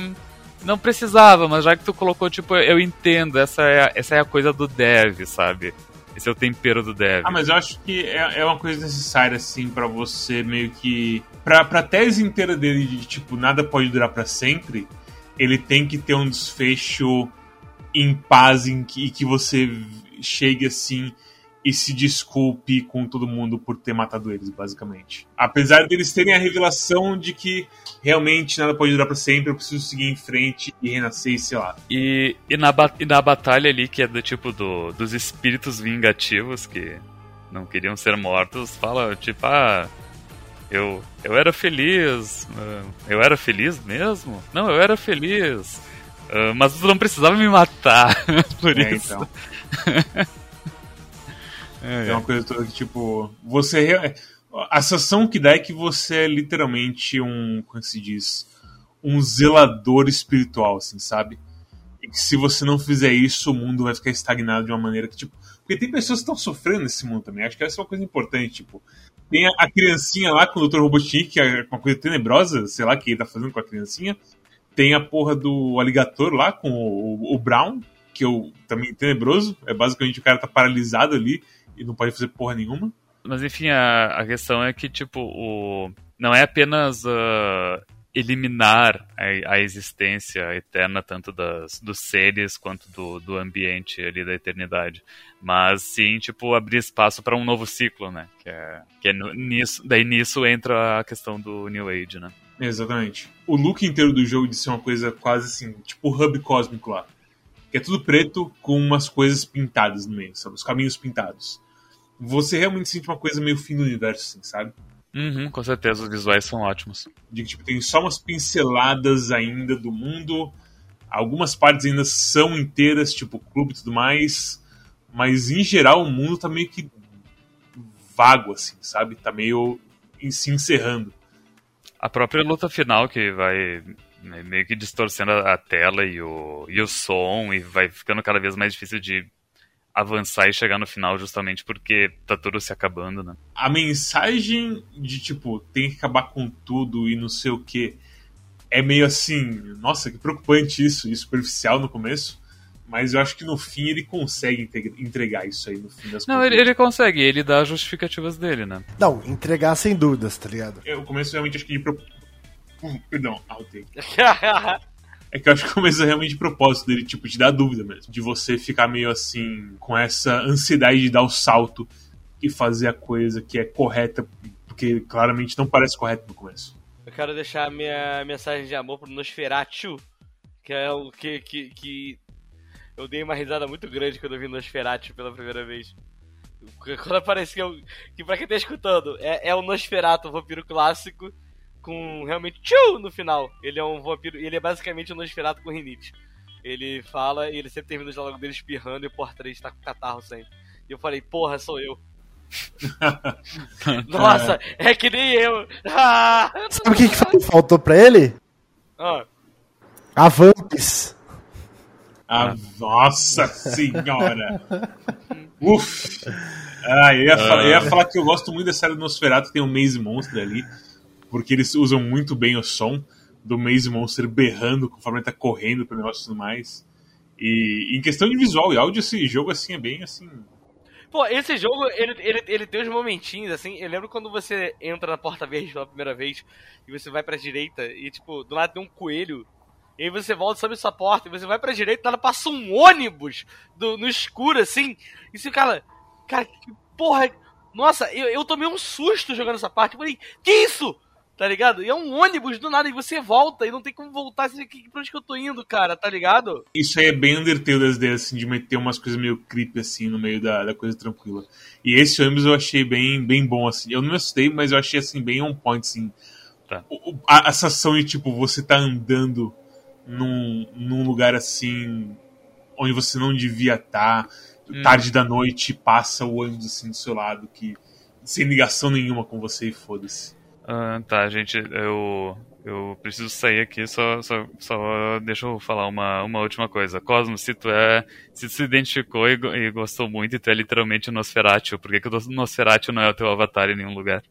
Não precisava, mas já que tu colocou, tipo, eu entendo, essa é, essa é a coisa do dev, sabe? Esse é o tempero do dev. Ah, mas eu acho que é, é uma coisa necessária, assim, para você meio que. Pra, pra tese inteira dele de, tipo, nada pode durar para sempre, ele tem que ter um desfecho em paz, em que, que você chegue assim e se desculpe com todo mundo por ter matado eles, basicamente. Apesar deles terem a revelação de que realmente nada pode durar para sempre, eu preciso seguir em frente e renascer, sei lá. E, e, na, e na batalha ali, que é do tipo do, dos espíritos vingativos que não queriam ser mortos, fala tipo, ah. Eu, eu era feliz. Eu era feliz mesmo? Não, eu era feliz. Uh, mas tu não precisava me matar (laughs) por É, isso. então. (laughs) É, É uma coisa toda que, tipo, você. A sensação que dá é que você é literalmente um. Como é se diz? Um zelador espiritual, assim, sabe? E que se você não fizer isso, o mundo vai ficar estagnado de uma maneira que, tipo. Porque tem pessoas que estão sofrendo nesse mundo também. Acho que essa é uma coisa importante, tipo. Tem a, a criancinha lá com o Dr. Robotnik, que é uma coisa tenebrosa, sei lá, que ele tá fazendo com a criancinha. Tem a porra do aligator lá com o, o Brown, que eu também tenebroso. É basicamente o cara tá paralisado ali e não pode fazer porra nenhuma. Mas enfim, a, a questão é que, tipo, o, não é apenas ah, eliminar a, a existência eterna tanto das, dos seres quanto do, do ambiente ali da eternidade, mas sim, tipo, abrir espaço para um novo ciclo, né? Que é, que é no- nisso, daí nisso entra a questão do New Age, né? Exatamente. O look inteiro do jogo de ser uma coisa quase assim, tipo o hub cósmico lá. Que é tudo preto com umas coisas pintadas no meio, sabe? Os caminhos pintados. Você realmente sente uma coisa meio fim do universo, assim, sabe? Uhum, com certeza, os visuais são ótimos. De que tipo, tem só umas pinceladas ainda do mundo. Algumas partes ainda são inteiras, tipo clube e tudo mais. Mas em geral o mundo tá meio que vago, assim, sabe? Tá meio em- se encerrando. A própria luta final que vai meio que distorcendo a a tela e o, e o som e vai ficando cada vez mais difícil de avançar e chegar no final justamente porque tá tudo se acabando, né? a mensagem de tipo, tem que acabar com tudo e não sei o que, é meio assim, nossa, que preocupante isso, e superficial no começo, mas eu acho que no fim ele consegue entregar isso aí no fim das Não, contas. ele, ele consegue, ele dá as justificativas dele, né? Não, entregar sem dúvidas, tá ligado? Eu começo realmente acho que de pro... Hum, perdão, altei. (laughs) É que eu acho que começa realmente propósito dele, tipo, de dar dúvida mesmo. De você ficar meio assim, com essa ansiedade de dar o salto e fazer a coisa que é correta, porque claramente não parece correto no começo. Eu quero deixar a minha mensagem de amor pro Nosferatu, que é o que, que, que eu dei uma risada muito grande quando eu vi Nosferatu pela primeira vez. Quando apareceu, que pra quem tá escutando, é, é o Nosferatu, o vampiro clássico, com realmente tchu no final. Ele é um vampiro, ele é basicamente um Nosferatu com rinite. Ele fala e ele sempre termina o diálogo dele espirrando e o Portrês tá com catarro sempre. E eu falei, porra, sou eu. (laughs) Nossa, é que nem eu. (laughs) Ah! Sabe o que, que fal- faltou pra ele? Ah. A Vamps. Ah, nossa senhora! Uff! Ah, eu ia, falar, eu ia falar que eu gosto muito da série do Nosferatu, que tem o Maze Monster ali, porque eles usam muito bem o som do Maze Monster berrando conforme ele tá correndo pro negócio e tudo mais. E em questão de visual e áudio, esse jogo assim é bem assim. Pô, esse jogo, ele, ele, ele tem uns momentinhos, assim, eu lembro quando você entra na Porta Verde pela primeira vez, e você vai pra direita, e tipo, do lado tem um coelho, e aí você volta, sobe essa porta, e você vai pra direita, e nada, passa um ônibus do, no escuro, assim, e você, cara, cara, que porra, nossa, eu, eu tomei um susto jogando essa parte, eu falei, que isso? Tá ligado? E é um ônibus do nada, e você volta, e não tem como voltar, que, pra onde que eu tô indo, cara, tá ligado? Isso aí é bem Undertale das ideias, assim, de meter umas coisas meio creepy, assim, no meio da, da coisa tranquila. E esse ônibus eu achei bem, bem bom, assim. Eu não me assustei, mas eu achei, assim, bem on point, assim. Tá. O- o- a, a sensação de, tipo, você tá andando num, num lugar, assim, onde você não devia estar. Hum. Tarde da noite, passa o ônibus, assim, do seu lado, que... Sem ligação nenhuma com você e foda-se. Ah, tá, gente, eu, eu preciso sair aqui, só, só, só deixa eu falar uma, uma última coisa. Cosmo, se tu é. Se tu se identificou e, e gostou muito e tu é literalmente o Nosferatu, por que, que o Nosferatu não é o teu avatar em nenhum lugar?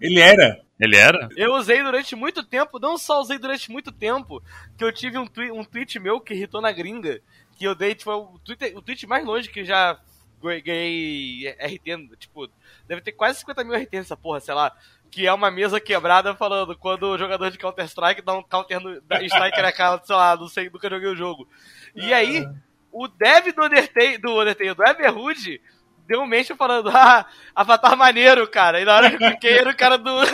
Ele era. Ele era? Eu usei durante muito tempo, não só usei durante muito tempo, que eu tive um, twi um tweet meu que irritou na gringa, que eu dei, tipo, o tweet, o tweet mais longe que já ganhei- ganhei RT, tipo, deve ter quase 50 mil RT nessa porra, sei lá, que é uma mesa quebrada falando quando o jogador de Counter-Strike dá um counter no, dá strike na cara, sei lá, não sei, nunca joguei o jogo. E aí, o dev do Undertale, do Undertale, do Everhood, deu um mention falando, ah, avatar maneiro, cara. E na hora que eu cliquei era o cara do. (laughs)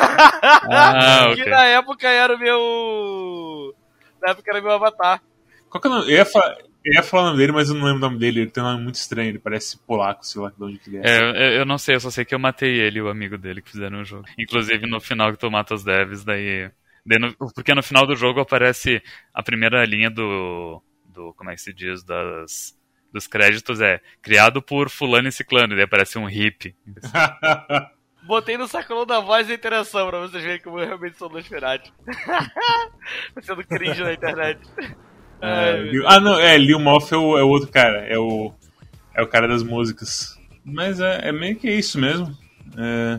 Ah, que ok. na época era o meu. Na época era meu avatar. Qual que é o nome? Eu ia, falar, eu ia falar o nome dele, mas eu não lembro o nome dele. Ele tem um nome muito estranho, ele parece polaco, sei lá de onde que ele é. É, eu, eu não sei, eu só sei que eu matei ele e o amigo dele que fizeram o jogo. Inclusive no final que tu mata os devs, daí. daí no- porque no final do jogo aparece a primeira linha do. do como é que se diz, das, dos créditos é criado por fulano e ciclano, e daí aparece um hippie. (laughs) Botei no sacolão da voz a interação pra vocês verem como eu realmente sou Nosferatu. (laughs) Sendo cringe na internet. É, Lil- ah, não, é, Lil Moff é o, é o outro cara, é o, é o cara das músicas. Mas é, é meio que isso mesmo. É,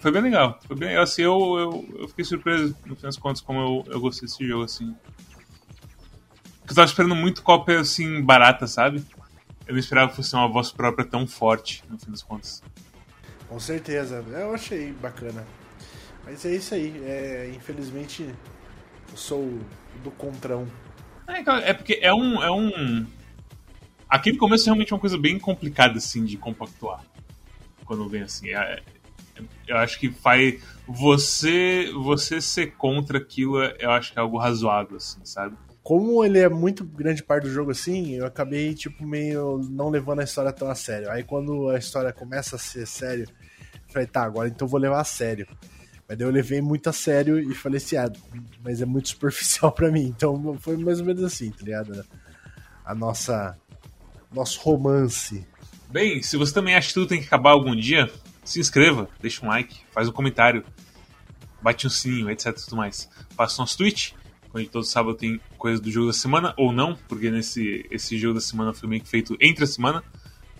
foi bem legal, foi bem. Assim, eu, eu, eu fiquei surpreso, no fim das contas, como eu, eu gostei desse jogo, assim. Porque eu tava esperando muito cópia, assim, barata, sabe? Eu não esperava que fosse uma voz própria tão forte, no fim das contas. Com certeza, eu achei bacana. Mas é isso aí, é, infelizmente eu sou do contrão. É, é porque é um, é um. Aquele começo é realmente uma coisa bem complicada, assim, de compactuar. Quando vem assim. É- é- eu acho que faz. Você, você ser contra aquilo, é- eu acho que é algo razoável, assim, sabe? Como ele é muito grande parte do jogo assim, eu acabei, tipo, meio não levando a história tão a sério. Aí quando a história começa a ser sério, eu falei, tá, agora então eu vou levar a sério. Mas daí eu levei muito a sério e falei assim, ah, mas é muito (laughs) superficial pra mim. Então foi mais ou menos assim, tá ligado? A nossa. Nosso romance. Bem, se você também acha que tudo tem que acabar algum dia, se inscreva, deixa um like, faz um comentário, bate um sininho, etc. tudo mais. Passa nosso tweet, onde todo sábado tem coisa do jogo da semana, ou não, porque nesse esse jogo da semana foi meio que feito entre a semana,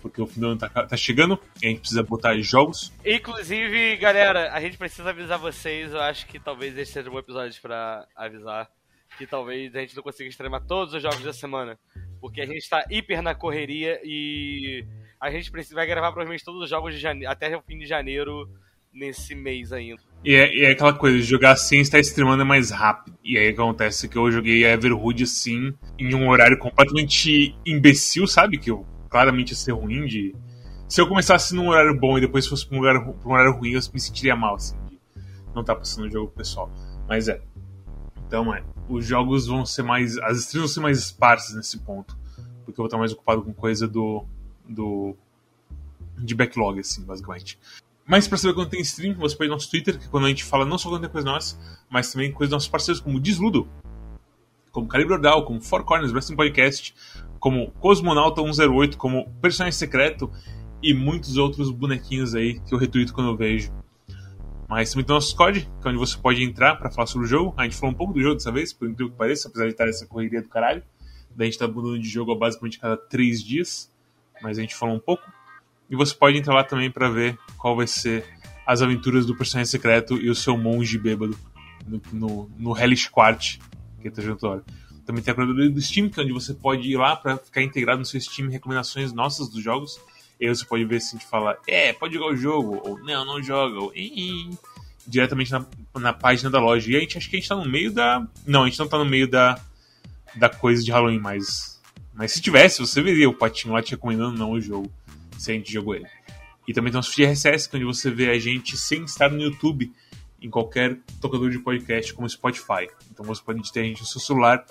porque o fim do ano tá, tá chegando e a gente precisa botar jogos. Inclusive, galera, a gente precisa avisar vocês. Eu acho que talvez esse seja um bom episódio pra avisar. Que talvez a gente não consiga extremar todos os jogos da semana. Porque a gente tá hiper na correria e a gente precisa, vai gravar provavelmente todos os jogos de jane... até o fim de janeiro nesse mês ainda. E é, e é aquela coisa, jogar assim está streamando é mais rápido. E aí acontece que eu joguei Everhood assim, em um horário completamente imbecil, sabe? Que eu claramente ia ser ruim de. Se eu começasse num horário bom e depois fosse pra um ru- pra um horário ruim, eu me sentiria mal, assim, de não tá passando o jogo pro pessoal. Mas é. Então é. Os jogos vão ser mais. As streams vão ser mais esparsas nesse ponto. Porque eu vou estar mais ocupado com coisa do. do. de backlog, assim, basicamente. Mas pra saber quando tem stream, você pode ir no nosso Twitter, que é quando a gente fala não só quando tem coisa nossa, mas também coisas dos nossos parceiros, como o Desludo, como Calibre Ordal, como Four Corners Wrestling Podcast, como Cosmonauta 108, como Personagem Secreto e muitos outros bonequinhos aí que eu retuito quando eu vejo. Mas também tem o nosso COD, que é onde você pode entrar pra falar sobre o jogo. A gente falou um pouco do jogo dessa vez, por incrível que pareça, apesar de estar essa correria do caralho. Daí a gente tá mudando de jogo basicamente cada três dias, mas a gente falou um pouco. E você pode entrar lá também pra ver qual vai ser as aventuras do personagem secreto e o seu monge bêbado no, no, no Hellish Quart, que agora. Também tem a curadoria do Steam, que é onde você pode ir lá pra ficar integrado no seu Steam recomendações nossas dos jogos. E aí você pode ver se a gente fala, é, pode jogar o jogo, ou não, não joga, ou "Ih", diretamente na, na página da loja. E a gente acha que a gente tá no meio da. Não, a gente não tá no meio da, da coisa de Halloween, mas. Mas se tivesse, você veria o patinho lá te recomendando não o jogo, se a gente jogou ele. E também tem os feed RSS, onde você vê a gente sem estar no YouTube, em qualquer tocador de podcast, como Spotify. Então você pode ter a gente no seu celular,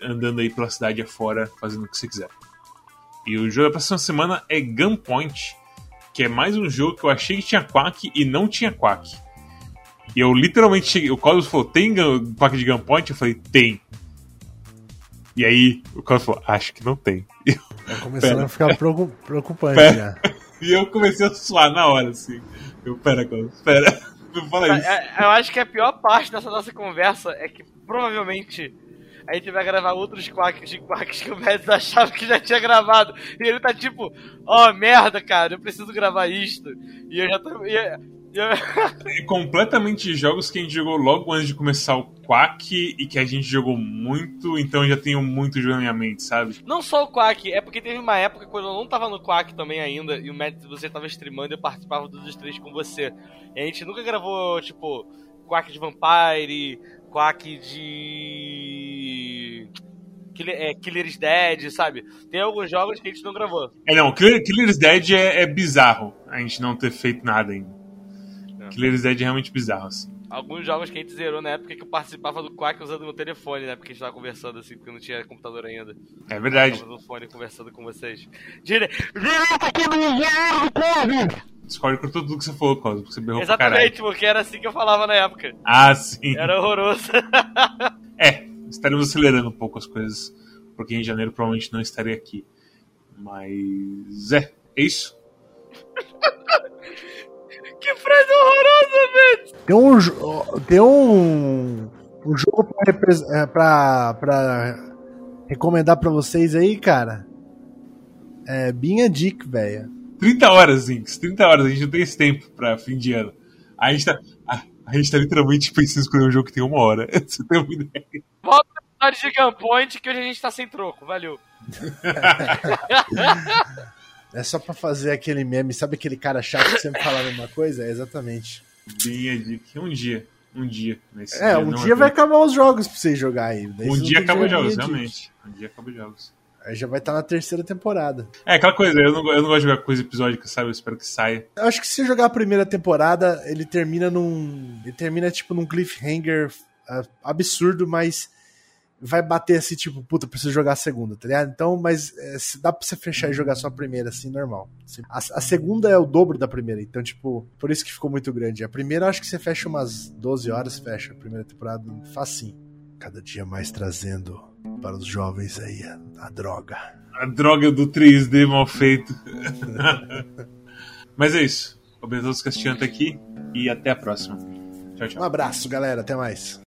andando aí pela cidade afora, fazendo o que você quiser. E o jogo da próxima semana é Gunpoint, que é mais um jogo que eu achei que tinha Quack e não tinha Quack. E eu literalmente cheguei. O Cosmos falou: tem Quack de Gunpoint? Eu falei: tem. E aí o Cosmos falou: acho que não tem. (laughs) Tá começando Pera. a ficar preocu- preocupante Pera. já. (laughs) E eu comecei a suar na hora, assim. Eu, pera, Cosmos, pera. Não (laughs) fala isso. É, Eu acho que a pior parte dessa nossa conversa é que provavelmente a gente vai gravar outros quacks de quacks que o Mads achava que já tinha gravado. E ele tá tipo, ó, merda, cara, eu preciso gravar isto. E eu já tô. e completamente jogos que a gente jogou logo antes de começar o Quack e que a gente jogou muito, então eu já tenho muito jogo na minha mente, sabe? Não só o Quack, é porque teve uma época quando eu não tava no Quack também ainda, e o Mads você tava streamando e eu participava dos três com você. E a gente nunca gravou, tipo, Quack de Vampire, Quack de. Killer, é, Killer's Dead, sabe? Tem alguns jogos que a gente não gravou. É, não, Killer, Killer's Dead é, é bizarro a gente não ter feito nada ainda. É. Killer's Dead é realmente bizarro, assim. Alguns jogos que a gente zerou na época que eu participava do Quack usando meu telefone, né? Porque a gente tava conversando assim, porque não tinha computador ainda. É verdade. Tava no fone conversando com vocês. Dire... Direto aqui no inverno, corre! Discord cortou tudo que você falou, Cosmo, porque você berrou. Exatamente, porque era assim que eu falava na época. Ah, sim. Era horroroso. (laughs) É, estaremos acelerando um pouco as coisas porque em janeiro provavelmente não estarei aqui. Mas é, é isso. (laughs) que frase horrorosa, velho! Tem um, tem um, um jogo pra, é, pra, pra recomendar pra vocês aí, cara. É Binha Dick, velho. 30 horas, Zinks, 30 horas, a gente não tem esse tempo pra fim de ano. A gente tá, a, a gente tá literalmente pensando em escolher um jogo que tem uma hora. (laughs) Você tem uma ideia? Volta episódio de Gunpoint que hoje a gente tá sem troco, valeu. (laughs) É só pra fazer aquele meme, sabe aquele cara chato que sempre fala a mesma coisa? É exatamente. Bem. Um dia. Um dia. Nesse É, um não dia vai acabar os jogos pra vocês jogar aí. Daí Um dia acaba os jogos, realmente. Um dia acaba os jogos. Aí já vai estar na terceira temporada. É, aquela coisa, eu não, eu não gosto de jogar coisa episódica, sabe? Eu espero que saia. Eu acho que se jogar a primeira temporada, ele termina num. Ele termina, tipo, num cliffhanger ah, absurdo, mas vai bater assim, tipo, puta, preciso jogar a segunda, tá ligado? Então, mas é, dá pra você fechar e jogar só a primeira, assim, normal. A, a segunda é o dobro da primeira, então, tipo, por isso que ficou muito grande. A primeira, acho que você fecha umas 12 horas, fecha a primeira temporada, facinho. Cada dia mais trazendo para os jovens aí a, a droga. A droga do 3D mal feito. (laughs) Mas é isso. Obrigado a todos que assistiram até aqui e até a próxima. Tchau, tchau. Um abraço, galera, até mais.